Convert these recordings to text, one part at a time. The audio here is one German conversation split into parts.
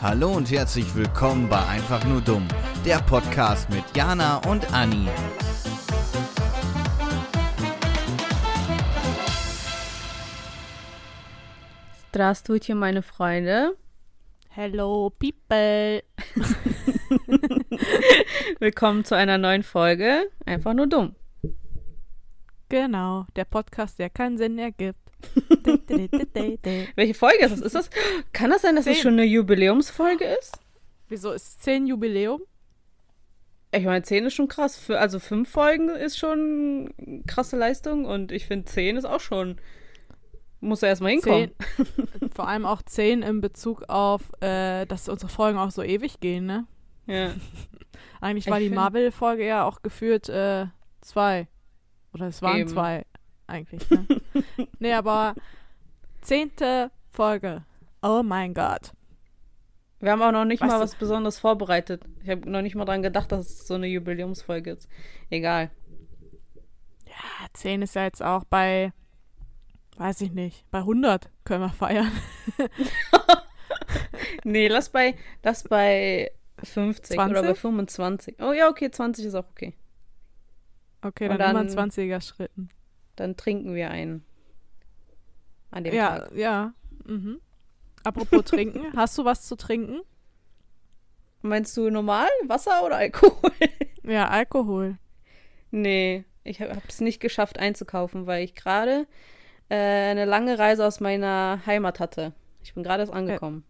Hallo und herzlich willkommen bei Einfach nur dumm, der Podcast mit Jana und Anni. Здравствуйте, meine Freunde. Hello, people. Willkommen zu einer neuen Folge. Einfach nur dumm. Genau, der Podcast, der keinen Sinn ergibt. Welche Folge ist das? Ist das? Kann das sein, dass es Zehn. schon eine Jubiläumsfolge ist? Wieso ist 10 Jubiläum? Ich meine, 10 ist schon krass. Für, also 5 Folgen ist schon krasse Leistung und ich finde 10 ist auch schon. Muss ja erstmal hinkommen. Zehn, vor allem auch 10 in Bezug auf, äh, dass unsere Folgen auch so ewig gehen, ne? Ja. Eigentlich war Ich die Marvel-Folge ja auch geführt äh, zwei. Oder es waren Eben. zwei, eigentlich, ne? nee, aber zehnte Folge. Oh mein Gott. Wir haben auch noch nicht Weißt mal du- was Besonderes vorbereitet. Ich habe noch nicht mal dran gedacht, dass es so eine Jubiläumsfolge ist. Egal. Ja, 10 ist ja jetzt auch bei, weiß ich nicht, bei 100 können wir feiern. Nee, lass bei, lass bei 50 oder 20? bei 25. Oh ja, okay, 20 ist auch okay. Okay, Und dann, immer in dann- 20er Schritten. Dann trinken wir einen. An dem Ja, Tag. ja. Mhm. Apropos trinken, hast du was zu trinken? Meinst du normal? Wasser oder Alkohol? Ja, Alkohol. nee, ich habe es nicht geschafft einzukaufen, weil ich gerade äh, eine lange Reise aus meiner Heimat hatte. Ich bin gerade erst angekommen.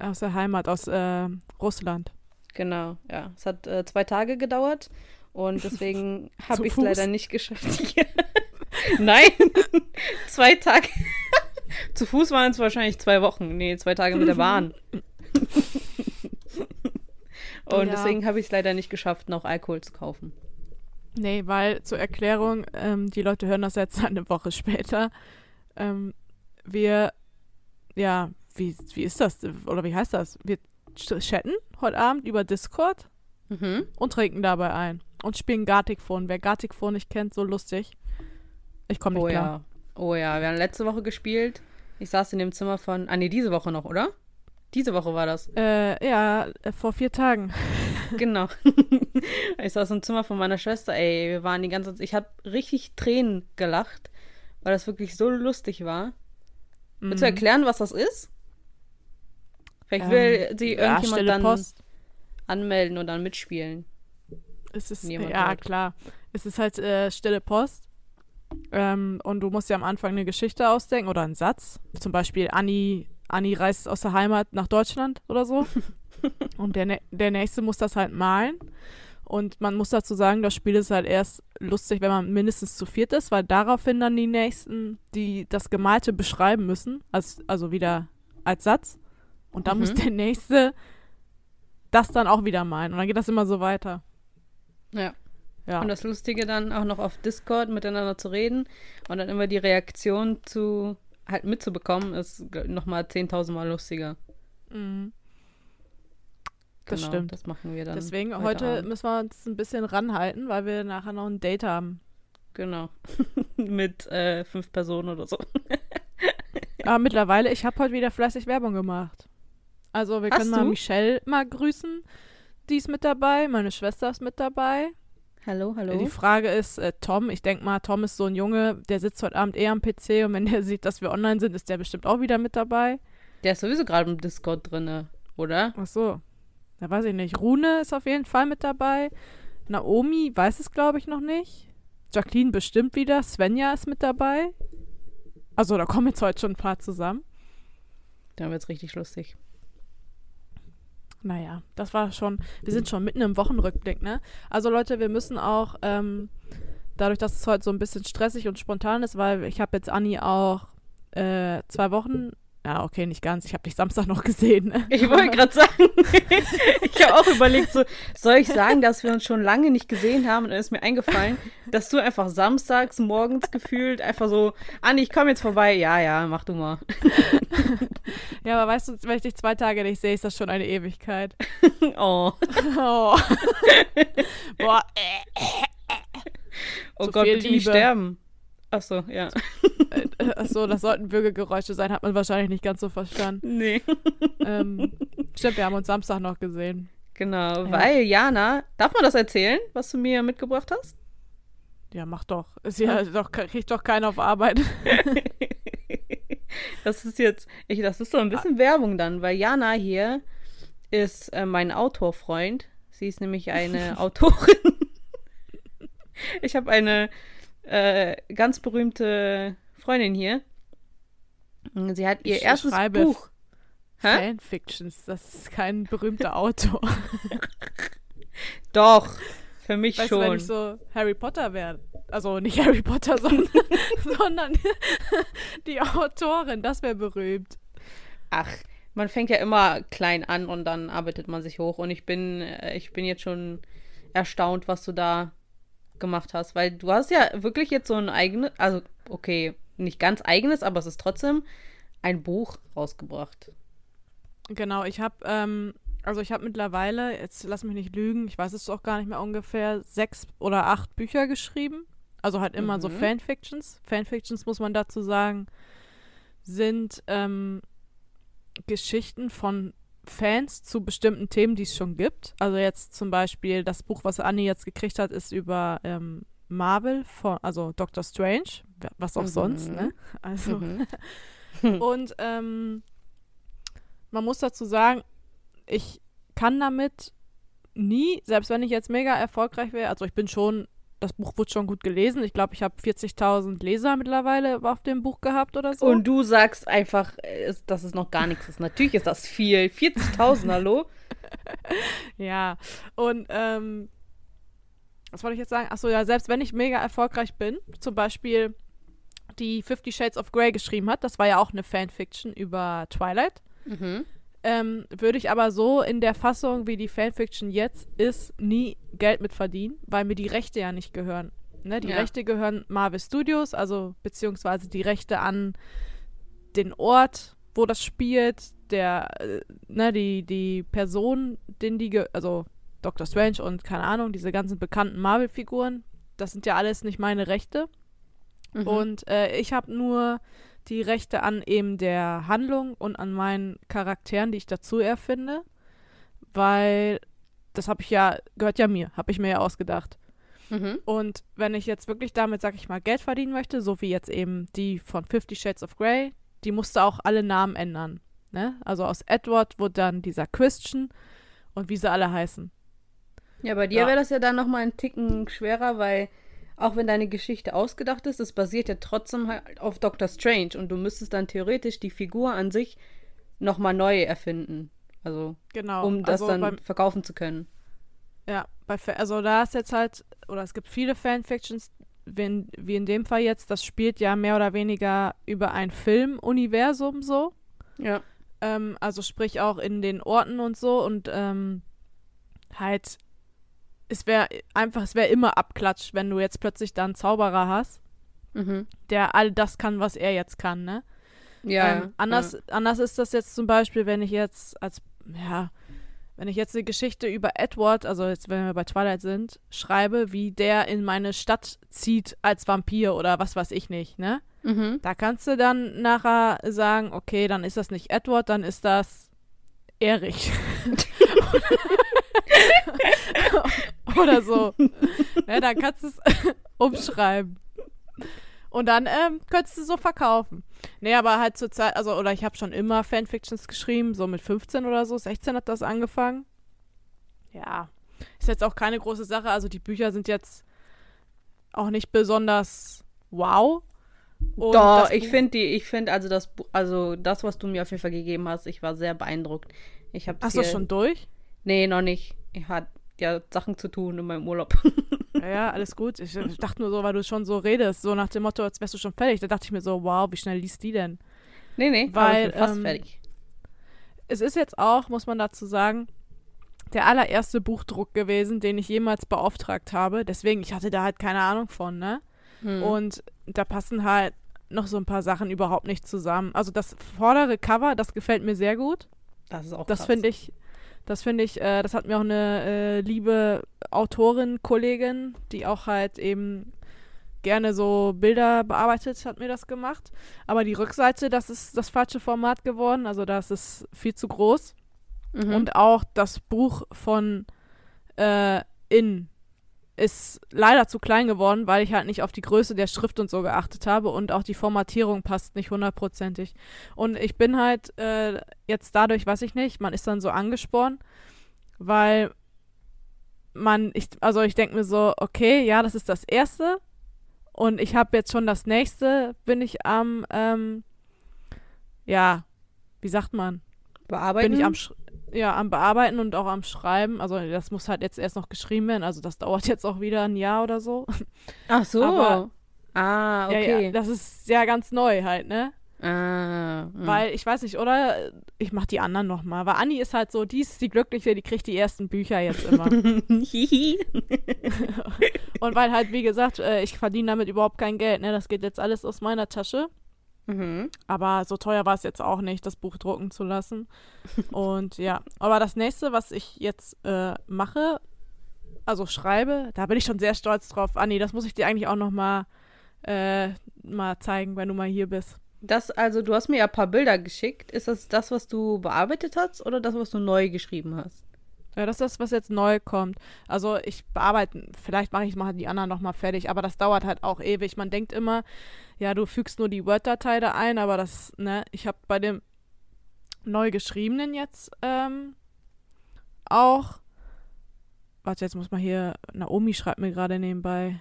Aus der Heimat, aus äh, Russland. Genau, ja. Es hat äh, zwei Tage gedauert und deswegen habe ich es leider nicht geschafft. Nein, zwei Tage. Zu Fuß waren es wahrscheinlich zwei Wochen. Nee, zwei Tage mit der Bahn. und Ja. deswegen habe ich es leider nicht geschafft, noch Alkohol zu kaufen. Nee, weil zur Erklärung, ähm, die Leute hören das jetzt eine Woche später. Ähm, wir, ja, wie, wie ist das? Oder wie heißt das? Wir ch- chatten heute Abend über Discord Mhm. und trinken dabei ein. Und spielen Gartic Phone. Wer Gartic Phone nicht kennt, so lustig. Ich komme nicht Oh klar. ja. Oh ja, wir haben letzte Woche gespielt. Ich saß in dem Zimmer von. Ah, nee, diese Woche noch, oder? Diese Woche war das. Äh, ja, äh, vor vier Tagen. Genau. ich saß im Zimmer von meiner Schwester, ey, wir waren die ganze Zeit, ich habe richtig Tränen gelacht, weil das wirklich so lustig war. Willst du Mhm. erklären, was das ist? Vielleicht Ähm, will sie ja, irgendjemand stille dann Post. anmelden und dann mitspielen. Es ist, Niemand ja, hört. klar. Es ist halt äh, stille Post. Ähm, und du musst ja am Anfang eine Geschichte ausdenken oder einen Satz. Zum Beispiel Anni, Anni reist aus der Heimat nach Deutschland oder so. und der, der Nächste muss das halt malen. Und man muss dazu sagen, das Spiel ist halt erst lustig, wenn man mindestens zu viert ist, weil daraufhin dann die Nächsten, die das Gemalte beschreiben müssen, als, also wieder als Satz. Und dann muss Mhm. der Nächste das dann auch wieder malen. Und dann geht das immer so weiter. Ja. Ja. Und das Lustige dann auch noch auf Discord miteinander zu reden und dann immer die Reaktion zu halt mitzubekommen, ist nochmal 10.000 Mal lustiger. Mhm. Das Genau, stimmt. Das machen wir dann. Deswegen heute, Abend. müssen wir uns ein bisschen ranhalten, weil wir nachher noch ein Date haben. Genau. Mit äh, fünf Personen oder so. Aber mittlerweile, ich habe heute wieder fleißig Werbung gemacht. Also wir Hast können mal du? Michelle mal grüßen. Die ist mit dabei, meine Schwester ist mit dabei. Hallo, hallo. Die Frage ist, äh, Tom, ich denke mal, Tom ist so ein Junge, der sitzt heute Abend eher am PC und wenn der sieht, dass wir online sind, ist der bestimmt auch wieder mit dabei. Der ist sowieso gerade im Discord drinne, oder? Ach so. Da weiß ich nicht. Rune ist auf jeden Fall mit dabei. Naomi weiß es, glaube ich, noch nicht. Jacqueline bestimmt wieder. Svenja ist mit dabei. Also, da kommen jetzt heute schon ein paar zusammen. Dann wird's richtig lustig. Naja, das war schon. Wir sind schon mitten im Wochenrückblick, ne? Also, Leute, wir müssen auch, ähm, dadurch, dass es heute so ein bisschen stressig und spontan ist, weil ich habe jetzt Anni auch äh, zwei Wochen. Ja, okay, nicht ganz. Ich habe dich Samstag noch gesehen. Ne? Ich wollte gerade sagen, ich habe auch überlegt, so, soll ich sagen, dass wir uns schon lange nicht gesehen haben? Und dann ist mir eingefallen, dass du einfach samstags morgens gefühlt einfach so, Anni, ich komme jetzt vorbei. Ja, ja, mach du mal. Ja, aber weißt du, wenn ich dich zwei Tage nicht sehe, ist das schon eine Ewigkeit. Oh, Oh. Boah, äh, oh Zu Gott, bitte nicht Liebe. sterben. Ach so, ja. Äh, achso, das sollten Würgegeräusche sein, hat man wahrscheinlich nicht ganz so verstanden. Nee. ähm, Stimmt, wir haben uns Samstag noch gesehen. Genau, Ja. weil Jana, darf man das erzählen, was du mir mitgebracht hast? Ja, mach doch. Ist ja doch, kriegt doch keiner auf Arbeit. Das ist jetzt, ich, das ist so ein bisschen Werbung dann, weil Jana hier ist äh, mein Autorfreund. Sie ist nämlich eine Autorin. Ich habe eine äh, ganz berühmte Freundin hier. Sie hat ihr Ich erstes Buch. Fanfictions, das ist kein berühmter Autor. Doch, für mich Weißt du, wenn schon. ich so Harry Potter wäre. Also nicht Harry Potter, sondern, sondern die Autorin, das wäre berühmt. Ach, man fängt ja immer klein an und dann arbeitet man sich hoch. Und ich bin, äh, ich bin jetzt schon erstaunt, was du da gemacht hast. Weil du hast ja wirklich jetzt so ein eigenes, also okay, nicht ganz eigenes, aber es ist trotzdem ein Buch rausgebracht. Genau, ich habe, ähm, also ich habe mittlerweile, jetzt lass mich nicht lügen, ich weiß es auch gar nicht mehr ungefähr, sechs oder acht Bücher geschrieben. Also halt immer so Mhm. Fanfictions. Fanfictions, muss man dazu sagen, sind ähm, Geschichten von Fans zu bestimmten Themen, die es schon gibt. Also jetzt zum Beispiel das Buch, was Annie jetzt gekriegt hat, ist über ähm, Marvel, von, also Doctor Strange, was auch Mhm. sonst, ne? Also Mhm. und ähm, man muss dazu sagen, ich kann damit nie, selbst wenn ich jetzt mega erfolgreich wäre, also ich bin schon, das Buch wurde schon gut gelesen. Ich glaube, ich habe 40.000 Leser mittlerweile auf dem Buch gehabt oder so. Und du sagst einfach, äh, dass es noch gar nichts ist. Natürlich ist das viel. 40.000, hallo? Ja, und ähm, was wollte ich jetzt sagen? Achso, ja, selbst wenn ich mega erfolgreich bin, zum Beispiel die Fifty Shades of Grey geschrieben hat, das war ja auch eine Fanfiction über Twilight, Mhm. ähm, würde ich aber so in der Fassung, wie die Fanfiction jetzt ist, nie Geld mit verdienen, weil mir die Rechte ja nicht gehören. Ne? Die Ja. Rechte gehören Marvel Studios, also beziehungsweise die Rechte an den Ort, wo das spielt, der, äh, ne, die, die Person, den die, also Doctor Strange und keine Ahnung, diese ganzen bekannten Marvel-Figuren, das sind ja alles nicht meine Rechte. Mhm. Und äh, ich habe nur die Rechte an eben der Handlung und an meinen Charakteren, die ich dazu erfinde, weil das habe ich ja, gehört ja mir, habe ich mir ja ausgedacht. Mhm. Und wenn ich jetzt wirklich damit, sag ich mal, Geld verdienen möchte, so wie jetzt eben die von Fifty Shades of Grey, die musste auch alle Namen ändern. Ne? Also aus Edward wurde dann dieser Christian und wie sie alle heißen. Ja, bei dir Ja. wäre das ja dann nochmal ein Ticken schwerer, weil auch wenn deine Geschichte ausgedacht ist, es basiert ja trotzdem halt auf Doctor Strange und du müsstest dann theoretisch die Figur an sich nochmal neu erfinden. Also, Genau. um das also dann beim, verkaufen zu können. Ja, bei, also da ist jetzt halt, oder es gibt viele Fanfictions, wie in, wie in dem Fall jetzt, das spielt ja mehr oder weniger über ein Filmuniversum so. Ja. Ähm, also sprich auch in den Orten und so und ähm, halt, es wäre einfach, es wäre immer Abklatsch, wenn du jetzt plötzlich da einen Zauberer hast, Mhm. der all das kann, was er jetzt kann, ne? Ja. ähm, anders, anders ist das jetzt zum Beispiel, wenn ich jetzt als, ja, wenn ich jetzt eine Geschichte über Edward, also jetzt, wenn wir bei Twilight sind, schreibe, wie der in meine Stadt zieht als Vampir oder was weiß ich nicht, ne? Ja. Mhm. Da kannst du dann nachher sagen, okay, dann ist das nicht Edward, dann ist das Erich. oder so. Ja, dann kannst du es umschreiben. Und dann ähm, könntest du so verkaufen. Nee, aber halt zur Zeit, also, oder ich habe schon immer Fanfictions geschrieben, so mit 15 oder so, 16 hat das angefangen. Ja, ist jetzt auch keine große Sache, also die Bücher sind jetzt auch nicht besonders wow. Und Doch, das ich finde die, ich finde also das, also das, was du mir auf jeden Fall gegeben hast, ich war sehr beeindruckt. Ich habe Hast du schon durch? Nee, noch nicht. Ich hatte ja Sachen zu tun in meinem Urlaub. Ja, alles gut. Ich, ich dachte nur so, weil du schon so redest, so nach dem Motto, als wärst du schon fertig. Da dachte ich mir so, wow, wie schnell liest die denn? nee, nee, Weil, ich bin fast ähm, fertig. Es ist jetzt auch, muss man dazu sagen, der allererste Buchdruck gewesen, den ich jemals beauftragt habe. Deswegen, ich hatte da halt keine Ahnung von, ne? Hm. Und da passen halt noch so ein paar Sachen überhaupt nicht zusammen. Also das vordere Cover, das gefällt mir sehr gut. das ist auch Das finde ich, das finde ich, äh, das hat mir auch eine äh, liebe Autorin, Kollegin, die auch halt eben gerne so Bilder bearbeitet, hat mir das gemacht. Aber die Rückseite, das ist das falsche Format geworden, also das ist viel zu groß. Mhm. Und auch das Buch von äh, In ist leider zu klein geworden, weil ich halt nicht auf die Größe der Schrift und so geachtet habe und auch die Formatierung passt nicht hundertprozentig. Und ich bin halt äh, jetzt dadurch, weiß ich nicht, man ist dann so angespornt, weil man, ich, also ich denke mir so, okay, ja, das ist das erste und ich habe jetzt schon das nächste, bin ich am, ähm, ja, wie sagt man? Bearbeiten. bin ich am, Sch- ja, am Bearbeiten und auch am Schreiben. Also das muss halt jetzt erst noch geschrieben werden. Also das dauert jetzt auch wieder ein Jahr oder so. Ach so. Aber- ah, Ja, okay. ja, das ist ja ganz neu halt, ne? Ah, mm. Weil ich weiß nicht, oder? Ich mach die anderen nochmal. Weil Anni ist halt so, die ist die Glückliche, die kriegt die ersten Bücher jetzt immer. Und weil halt, wie gesagt, äh, ich verdiene damit überhaupt kein Geld, ne? Das geht jetzt alles aus meiner Tasche. Mhm. Aber so teuer war es jetzt auch nicht, das Buch drucken zu lassen. Und ja, aber das nächste, was ich jetzt äh, mache, also schreibe, da bin ich schon sehr stolz drauf. Anni, das muss ich dir eigentlich auch noch mal, äh, mal zeigen, wenn du mal hier bist. Das, also, du hast mir ja ein paar Bilder geschickt. Ist das das, was du bearbeitet hast oder das, was du neu geschrieben hast? Ja, das ist das, was jetzt neu kommt. Also ich bearbeite, vielleicht mache ich mal die anderen noch mal fertig, aber das dauert halt auch ewig. Man denkt immer, ja, du fügst nur die Word-Datei da ein, aber das, ne, ich habe bei dem neu geschriebenen jetzt ähm, auch, warte, jetzt muss man hier, Naomi schreibt mir gerade nebenbei.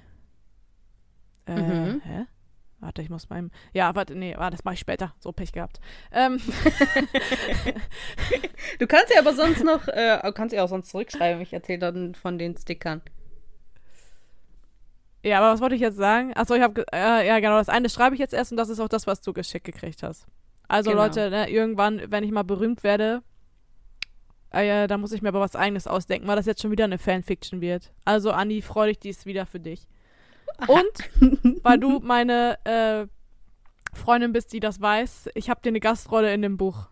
Äh, Mhm. hä? Warte, ich muss beim. Ja, warte, nee, warte, das mache ich später. So Pech gehabt. Ähm, Du kannst ja aber sonst noch, äh, kannst ja auch sonst zurückschreiben. Ich erzähle dann von den Stickern. Ja, aber was wollte ich jetzt sagen? Achso, ich habe, äh, ja genau, das eine schreibe ich jetzt erst und das ist auch das, was du geschickt gekriegt hast. Also Genau. Leute, ne, irgendwann, wenn ich mal berühmt werde, äh, da muss ich mir aber was eigenes ausdenken, weil das jetzt schon wieder eine Fanfiction wird. Also Andi, freu dich, die ist wieder für dich. Und, weil du meine äh, Freundin bist, die das weiß, ich habe dir eine Gastrolle in dem Buch.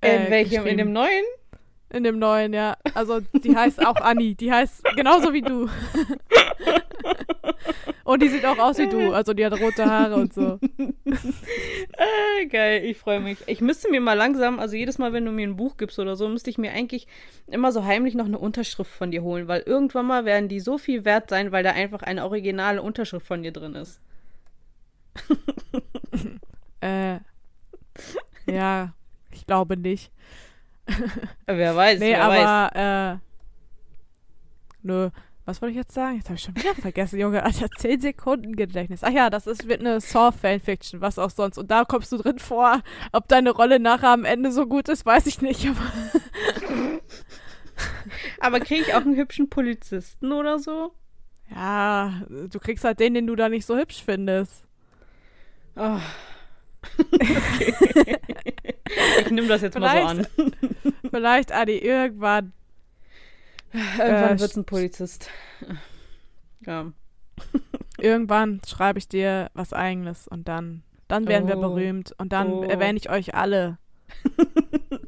äh, in welchem? In dem neuen? In dem neuen, ja. Also die heißt auch Anni. Die heißt genauso wie du. und die sieht auch aus wie du. Also die hat rote Haare und so. Ah, geil, ich freue mich. Ich müsste mir mal langsam, also jedes Mal, wenn du mir ein Buch gibst oder so, müsste ich mir eigentlich immer so heimlich noch eine Unterschrift von dir holen, weil irgendwann mal werden die so viel wert sein, weil da einfach eine originale Unterschrift von dir drin ist. Äh, ja, ich glaube nicht. Wer weiß, Nee, wer weiß. aber, äh, nö. Was wollte ich jetzt sagen? Jetzt habe ich schon wieder vergessen, Junge. Alter, 10 Sekunden Gedächtnis. Ach ja, das ist, wird eine Saw-Fanfiction, was auch sonst. Und da kommst du drin vor. Ob deine Rolle nachher am Ende so gut ist, weiß ich nicht. Aber Aber kriege ich auch einen hübschen Polizisten oder so? ja, du kriegst halt den, den du da nicht so hübsch findest. Oh. okay. ich nehme das jetzt mal so an. Vielleicht, Adi, irgendwann. Irgendwann Äh, wird's ein Polizist. Ja. Irgendwann schreibe ich dir was Eigenes und dann, dann werden wir Oh. berühmt und dann Oh. erwähne ich euch alle.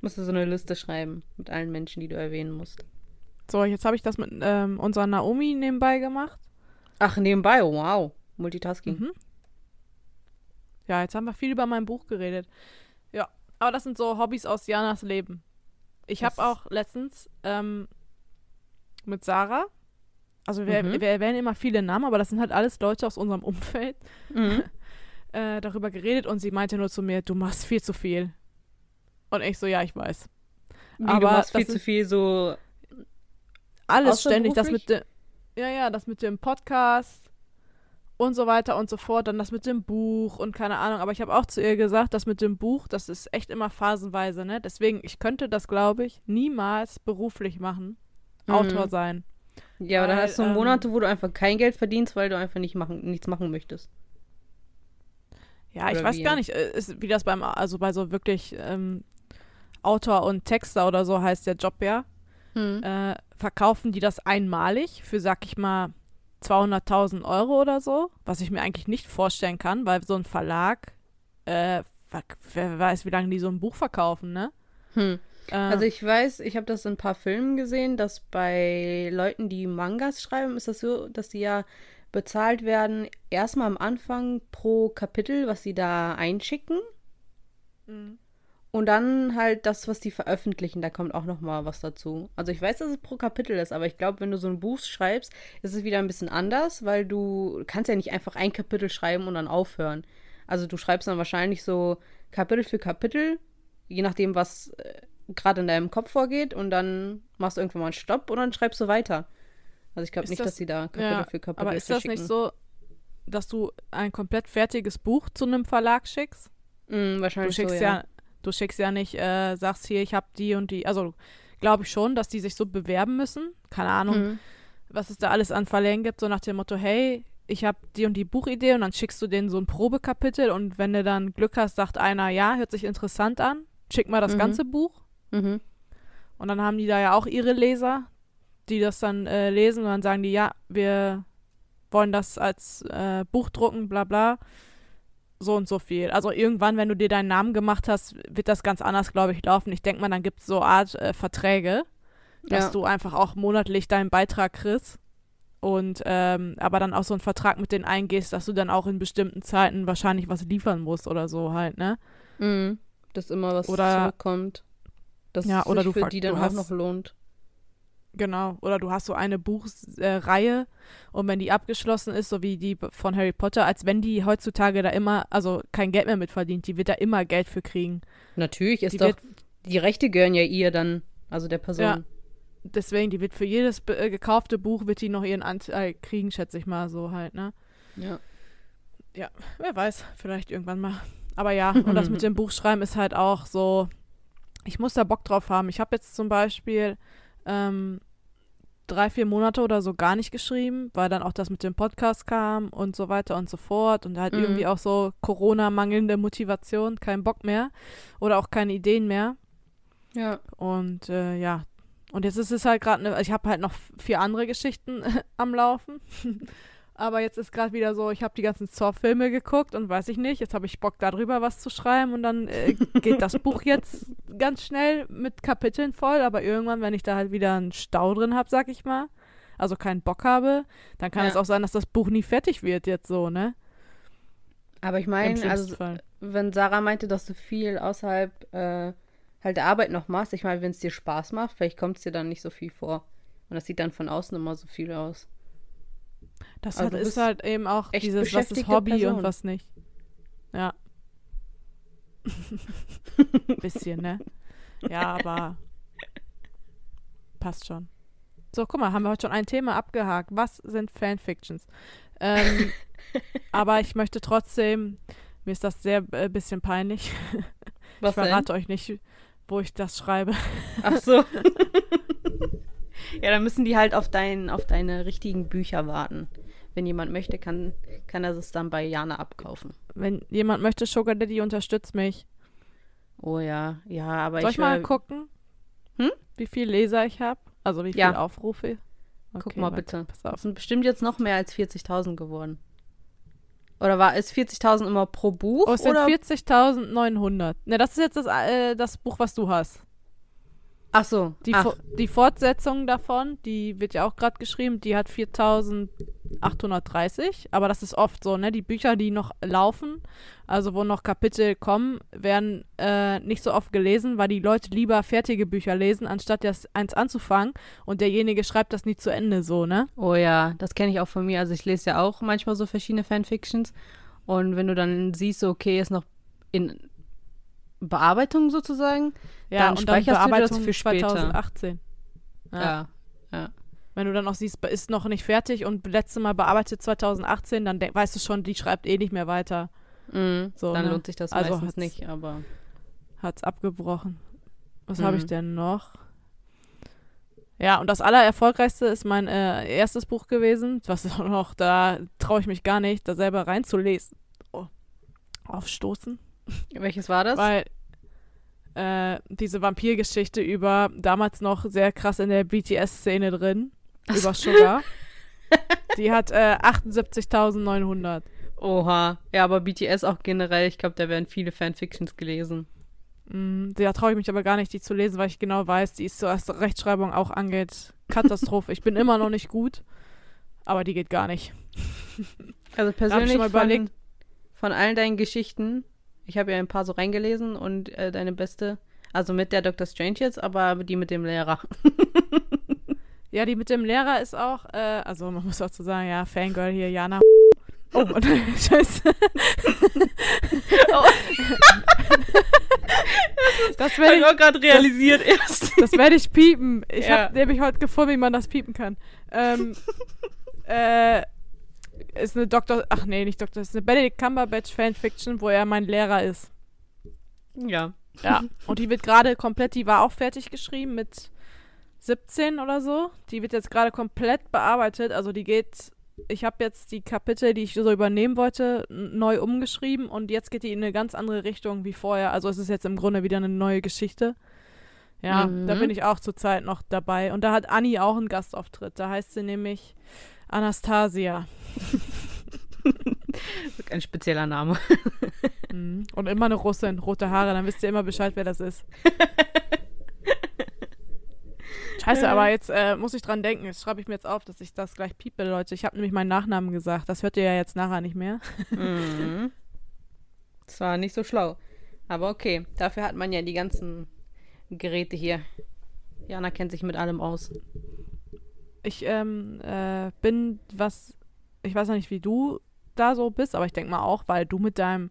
Musst du so eine Liste schreiben mit allen Menschen, die du erwähnen musst. So, jetzt habe ich das mit ähm, unserer Naomi nebenbei gemacht. Ach, nebenbei, wow. Multitasking. Mhm. Ja, jetzt haben wir viel über mein Buch geredet. Aber das sind so Hobbys aus Janas Leben. Ich habe auch letztens ähm, mit Sarah, also wir, Mhm. wir erwähnen immer viele Namen, aber das sind halt alles Leute aus unserem Umfeld, Mhm. äh, darüber geredet und sie meinte nur zu mir, du machst viel zu viel. Und ich so, ja, ich weiß. Wie, Aber du machst viel zu viel so. Alles ständig, das mit dem, ja, ja, das mit dem Podcast und so weiter und so fort, dann das mit dem Buch und keine Ahnung, aber ich habe auch zu ihr gesagt, das mit dem Buch, das ist echt immer phasenweise, ne? Deswegen, ich könnte das, glaube ich, niemals beruflich machen, Mhm. Autor sein. Ja, aber dann Weil, hast du ähm, Monate, wo du einfach kein Geld verdienst, weil du einfach nicht machen, nichts machen möchtest. Ja, ich Oder weiß wie gar nicht, äh, ist, wie das beim, also bei so wirklich ähm, Autor und Texter oder so heißt der Job ja, Hm. äh, verkaufen die das einmalig für, sag ich mal, 200.000 Euro oder so, was ich mir eigentlich nicht vorstellen kann, weil so ein Verlag, äh, wer weiß, wie lange die so ein Buch verkaufen, ne? Hm. Äh, Also ich weiß, ich habe das in ein paar Filmen gesehen, dass bei Leuten, die Mangas schreiben, ist das so, dass die ja bezahlt werden, erstmal am Anfang pro Kapitel, was sie da einschicken. Mhm. Und dann halt das, was die veröffentlichen, da kommt auch noch mal was dazu. Also ich weiß, dass es pro Kapitel ist, aber ich glaube, wenn du so ein Buch schreibst, ist es wieder ein bisschen anders, weil du kannst ja nicht einfach ein Kapitel schreiben und dann aufhören. Also du schreibst dann wahrscheinlich so Kapitel für Kapitel, je nachdem, was äh, gerade in deinem Kopf vorgeht und dann machst du irgendwann mal einen Stopp und dann schreibst du weiter. Also ich glaube nicht, das- dass sie da Kapitel Ja, für Kapitel aber ist das nicht so, dass du ein komplett fertiges Buch zu einem Verlag schickst? Mm, Du wahrscheinlich schickst so, ja. ja. Du schickst ja nicht, äh, sagst hier, ich habe die und die. Also glaube ich schon, dass die sich so bewerben müssen. Keine Ahnung, Mhm. was es da alles an Verlägen gibt, so nach dem Motto, hey, ich habe die und die Buchidee und dann schickst du denen so ein Probekapitel und wenn du dann Glück hast, sagt einer, ja, hört sich interessant an, schick mal das Mhm. ganze Buch. Mhm. Und dann haben die da ja auch ihre Leser, die das dann äh, lesen und dann sagen die, ja, wir wollen das als äh, Buch drucken, bla bla. So und so viel. Also irgendwann, wenn du dir deinen Namen gemacht hast, wird das ganz anders, glaube ich, laufen. Ich denke mal, dann gibt es so Art äh, Verträge, dass Ja. du einfach auch monatlich deinen Beitrag kriegst. Und ähm, aber dann auch so einen Vertrag mit denen eingehst, dass du dann auch in bestimmten Zeiten wahrscheinlich was liefern musst oder so halt, ne? Mhm. Dass immer was Oder- zurückkommt. Dass Ja, es oder du für die dann auch noch lohnt. Genau. Oder du hast so eine Buchreihe äh, und wenn die abgeschlossen ist, so wie die von Harry Potter, als wenn die heutzutage da immer, also kein Geld mehr mit verdient, die wird da immer Geld für kriegen. Natürlich ist Die doch, wird, die Rechte gehören ja ihr dann, also der Person. Ja. deswegen, die wird für jedes äh, gekaufte Buch, wird die noch ihren Anteil kriegen, schätze ich mal so halt, ne? Ja. Wer weiß, vielleicht irgendwann mal. Aber ja, und das mit dem Buchschreiben ist halt auch so, ich muss da Bock drauf haben. Ich habe jetzt zum Beispiel ähm, drei, vier Monate oder so gar nicht geschrieben, weil dann auch das mit dem Podcast kam und so weiter und so fort und halt Mhm. irgendwie auch so Corona-mangelnde Motivation, kein Bock mehr oder auch keine Ideen mehr. Ja. Und äh, ja, und jetzt ist es halt gerade, ne, ich habe halt noch vier andere Geschichten am Laufen. Aber jetzt ist gerade wieder so, ich habe die ganzen Saw-Filme geguckt und weiß ich nicht, jetzt habe ich Bock darüber was zu schreiben und dann äh, geht das Buch jetzt ganz schnell mit Kapiteln voll, aber irgendwann, wenn ich da halt wieder einen Stau drin habe, sag ich mal, also keinen Bock habe, dann kann Ja. es auch sein, dass das Buch nie fertig wird jetzt so, ne? Aber ich meine, also Fall. wenn Sarah meinte, dass du viel außerhalb äh, halt der Arbeit noch machst, ich meine, wenn es dir Spaß macht, vielleicht kommt es dir dann nicht so viel vor. Und das sieht dann von außen immer so viel aus. Das halt, du ist halt eben auch dieses, was ist Hobby Person. und was nicht. Ja. Bisschen, ne? Ja, aber passt schon. So, guck mal, haben wir heute schon ein Thema abgehakt. Was sind Fanfictions? Ähm, aber ich möchte trotzdem, mir ist das sehr äh, bisschen peinlich. Was ich verrate euch nicht, wo ich das schreibe. Ach so. ja, dann müssen die halt auf, dein, auf deine richtigen Bücher warten. Wenn jemand möchte, kann, kann er es dann bei Jana abkaufen. Wenn jemand möchte, Sugar Daddy unterstützt mich. Oh ja, ja, aber Soll ich, mal äh, gucken, Hm? wie viel Leser ich habe? Also wie viele Ja. Aufrufe? Guck Okay, mal warte, bitte. Pass Das auf. sind bestimmt jetzt noch mehr als 40.000 geworden. Oder war es 40.000 immer pro Buch? Oh, es sind oder? 40.900. Ne, das ist jetzt das, äh, das Buch, was du hast. Ach so. Die, Ach, die Fortsetzung davon, die wird ja auch gerade geschrieben, die hat 4.830. Aber das ist oft so, ne? Die Bücher, die noch laufen, also wo noch Kapitel kommen, werden äh, nicht so oft gelesen, weil die Leute lieber fertige Bücher lesen, anstatt das eins anzufangen. Und derjenige schreibt das nie zu Ende so, ne? oh ja, das kenne ich auch von mir. Also ich lese ja auch manchmal so verschiedene Fanfictions. Und wenn du dann siehst, so, okay, ist noch in Bearbeitung sozusagen. Ja, Dann und dann speicherst du das Bearbeitung für später. 2018. Ja. Wenn du dann noch siehst, ist noch nicht fertig und letzte Mal bearbeitet 2018, dann weißt du schon, die schreibt eh nicht mehr weiter. Mhm. So, dann ne? lohnt sich das Also meistens nicht, aber. Hat's abgebrochen. Was Mhm. habe ich denn noch? Ja, und das allererfolgreichste ist mein äh, erstes Buch gewesen, was auch noch, da traue ich mich gar nicht, da selber reinzulesen. Oh. Aufstoßen. Welches war das? Weil äh, diese Vampirgeschichte über damals noch sehr krass in der BTS-Szene drin, über Sugar, die hat äh, 78.900. Oha. Ja, aber BTS auch generell, ich glaube, da werden viele Fanfictions gelesen. Mm, Da traue ich mich aber gar nicht, die zu lesen, weil ich genau weiß, die ist so, was Rechtschreibung auch angeht, Katastrophe. ich bin immer noch nicht gut, aber die geht gar nicht. Also persönlich von, von allen deinen Geschichten, Ich habe ja ein paar so reingelesen und äh, deine beste, also mit der Dr. Strange jetzt, aber die mit dem Lehrer. Ja, die mit dem Lehrer ist auch, äh, also man muss auch zu sagen, ja, Fangirl hier, Jana. Oh, und, scheiße. Oh. das werde ich ich, auch gerade realisiert erst. das werd ich piepen. Ich Ja. habe nämlich heute gefunden, wie man das piepen kann. Ähm, äh, ist eine Doktor, ach nee, nicht Doktor, ist eine Benedict Cumberbatch Fanfiction, wo er mein Lehrer ist. Ja. Ja. Und die wird gerade komplett, die war auch fertig geschrieben mit 17 oder so. Die wird jetzt gerade komplett bearbeitet. Also die geht, ich habe jetzt die Kapitel, die ich so übernehmen wollte, neu umgeschrieben und jetzt geht die in eine ganz andere Richtung wie vorher. Also es ist jetzt im Grunde wieder eine neue Geschichte. Ja, Mhm. da bin ich auch zurzeit noch dabei. Und da hat Anni auch einen Gastauftritt. Da heißt sie nämlich Anastasia. Ein spezieller Name. Mhm. Und immer eine Russin, rote Haare, dann wisst ihr immer Bescheid, wer das ist. Scheiße, aber jetzt äh, muss ich dran denken. Jetzt schreibe ich mir jetzt auf, dass ich das gleich piepe, Leute. Ich habe nämlich meinen Nachnamen gesagt. Das hört ihr ja jetzt nachher nicht mehr. Mhm. Das war nicht so schlau. Aber okay, dafür hat man ja die ganzen Geräte hier. Jana kennt sich mit allem aus. Ich ähm, äh, bin was, ich weiß noch nicht, wie du da so bist, aber ich denke mal auch, weil du mit deinem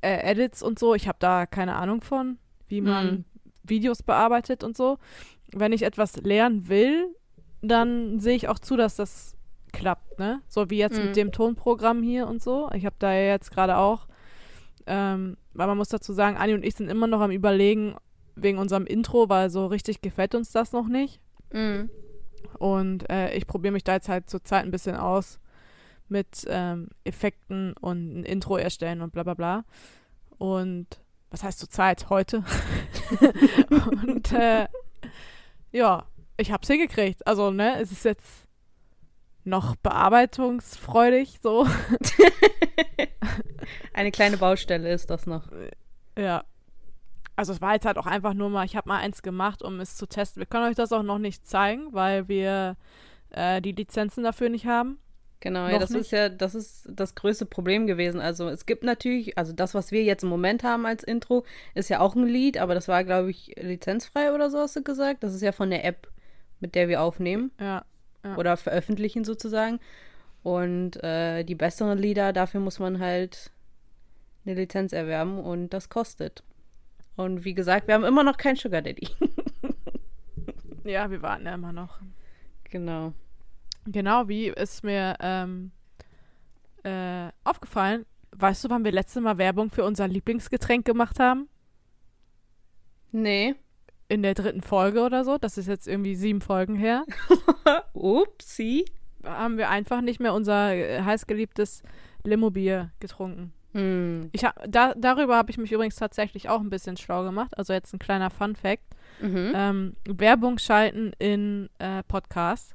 äh, Edits und so, ich habe da keine Ahnung von, wie man Mhm. Videos bearbeitet und so. Wenn ich etwas lernen will, dann sehe ich auch zu, dass das klappt, ne? So wie jetzt Mhm. mit dem Tonprogramm hier und so. Ich habe da ja jetzt gerade auch, ähm, weil man muss dazu sagen, Anni und ich sind immer noch am überlegen wegen unserem Intro, weil so richtig gefällt uns das noch nicht. Mhm. Und äh, ich probiere mich da jetzt halt zur Zeit ein bisschen aus mit ähm, Effekten und ein Intro erstellen und bla bla bla. Und was heißt zur Zeit? Heute. und äh, ja, ich hab's hingekriegt. Also, ne, es ist jetzt noch bearbeitungsfreudig so. Eine kleine Baustelle ist das noch. Ja. Also es war jetzt halt auch einfach nur mal, ich habe mal eins gemacht, um es zu testen. Wir können euch das auch noch nicht zeigen, weil wir äh, die Lizenzen dafür nicht haben. Genau, ja, das nicht? ist ja, das ist das größte Problem gewesen. Also es gibt natürlich, also das, was wir jetzt im Moment haben als Intro, ist ja auch ein Lied, aber das war, glaube ich, lizenzfrei oder so hast du gesagt. Das ist ja von der App, mit der wir aufnehmen Ja. Ja. oder veröffentlichen sozusagen. Und äh, die besseren Lieder, dafür muss man halt eine Lizenz erwerben und das kostet. Und wie gesagt, wir haben immer noch keinen Sugar Daddy. Ja, wir warten ja immer noch. genau. Genau, wie ist mir ähm, äh, aufgefallen. Weißt du, wann wir letzte Mal Werbung für unser Lieblingsgetränk gemacht haben? Nee. In der dritten Folge oder so. Das ist jetzt irgendwie sieben Folgen her. Upsi. haben wir einfach nicht mehr unser äh, heißgeliebtes Limo-Bier getrunken. Hm. Ich hab, da, darüber habe ich mich übrigens tatsächlich auch ein bisschen schlau gemacht. Also jetzt ein kleiner Fun-Fact. Mhm. Ähm, Werbung schalten in äh, Podcasts.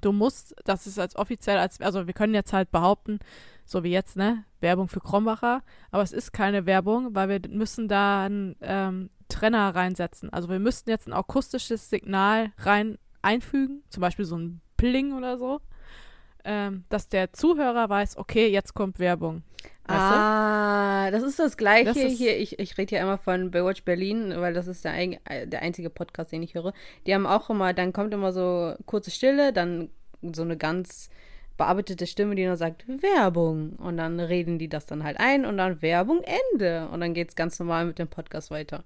Du musst, das ist als offiziell, als, also wir können jetzt halt behaupten, so wie jetzt, ne, Werbung für Krombacher, aber es ist keine Werbung, weil wir müssen da einen ähm, Trenner reinsetzen. Also wir müssten jetzt ein akustisches Signal rein einfügen, zum Beispiel so ein Pling oder so, ähm, dass der Zuhörer weiß, okay, jetzt kommt Werbung. Weißt du? Ah, das ist das Gleiche Das ist- hier. Ich, ich rede ja immer von Baywatch Berlin, weil das ist der, ein, der einzige Podcast, den ich höre. Die haben auch immer, dann kommt immer so kurze Stille, dann so eine ganz bearbeitete Stimme, die nur sagt Werbung. Und dann reden die das dann halt ein und dann Werbung Ende. Und dann geht es ganz normal mit dem Podcast weiter.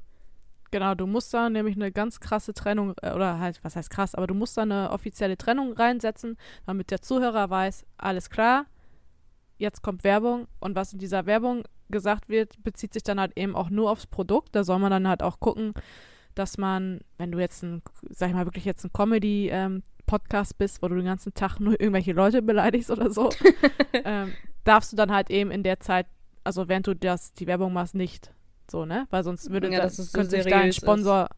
Genau, du musst da nämlich eine ganz krasse Trennung, äh, oder halt, was heißt krass, aber du musst da eine offizielle Trennung reinsetzen, damit der Zuhörer weiß, alles klar, jetzt kommt Werbung und was in dieser Werbung gesagt wird, bezieht sich dann halt eben auch nur aufs Produkt. Da soll man dann halt auch gucken, dass man, wenn du jetzt ein, sag ich mal, wirklich jetzt ein Comedy-Podcast bist, wo du den ganzen Tag nur irgendwelche Leute beleidigst oder so, ähm, darfst du dann halt eben in der Zeit, also während du das, die Werbung machst, nicht. So, ne? Weil sonst würde Ja, das, dass es so könnte sich dein seriös ist. Sponsor,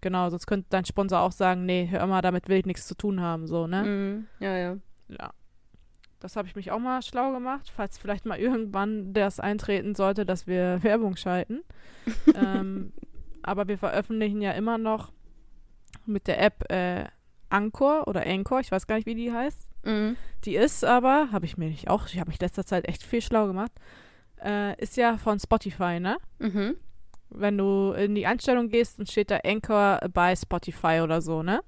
genau, sonst könnte dein Sponsor auch sagen, nee, hör mal, damit will ich nichts zu tun haben, so, ne? Mhm. Ja, ja. Ja. Das habe ich mich auch mal schlau gemacht, falls vielleicht mal irgendwann das eintreten sollte, dass wir Werbung schalten. ähm, aber wir veröffentlichen ja immer noch mit der App äh, Anchor oder Anchor, ich weiß gar nicht, wie die heißt. Mhm. Die ist aber, habe ich mir nicht auch, ich habe mich letzter Zeit echt viel schlau gemacht, äh, ist ja von Spotify, ne? Mhm. Wenn du in die Einstellung gehst, dann steht da Anchor bei Spotify oder so, ne?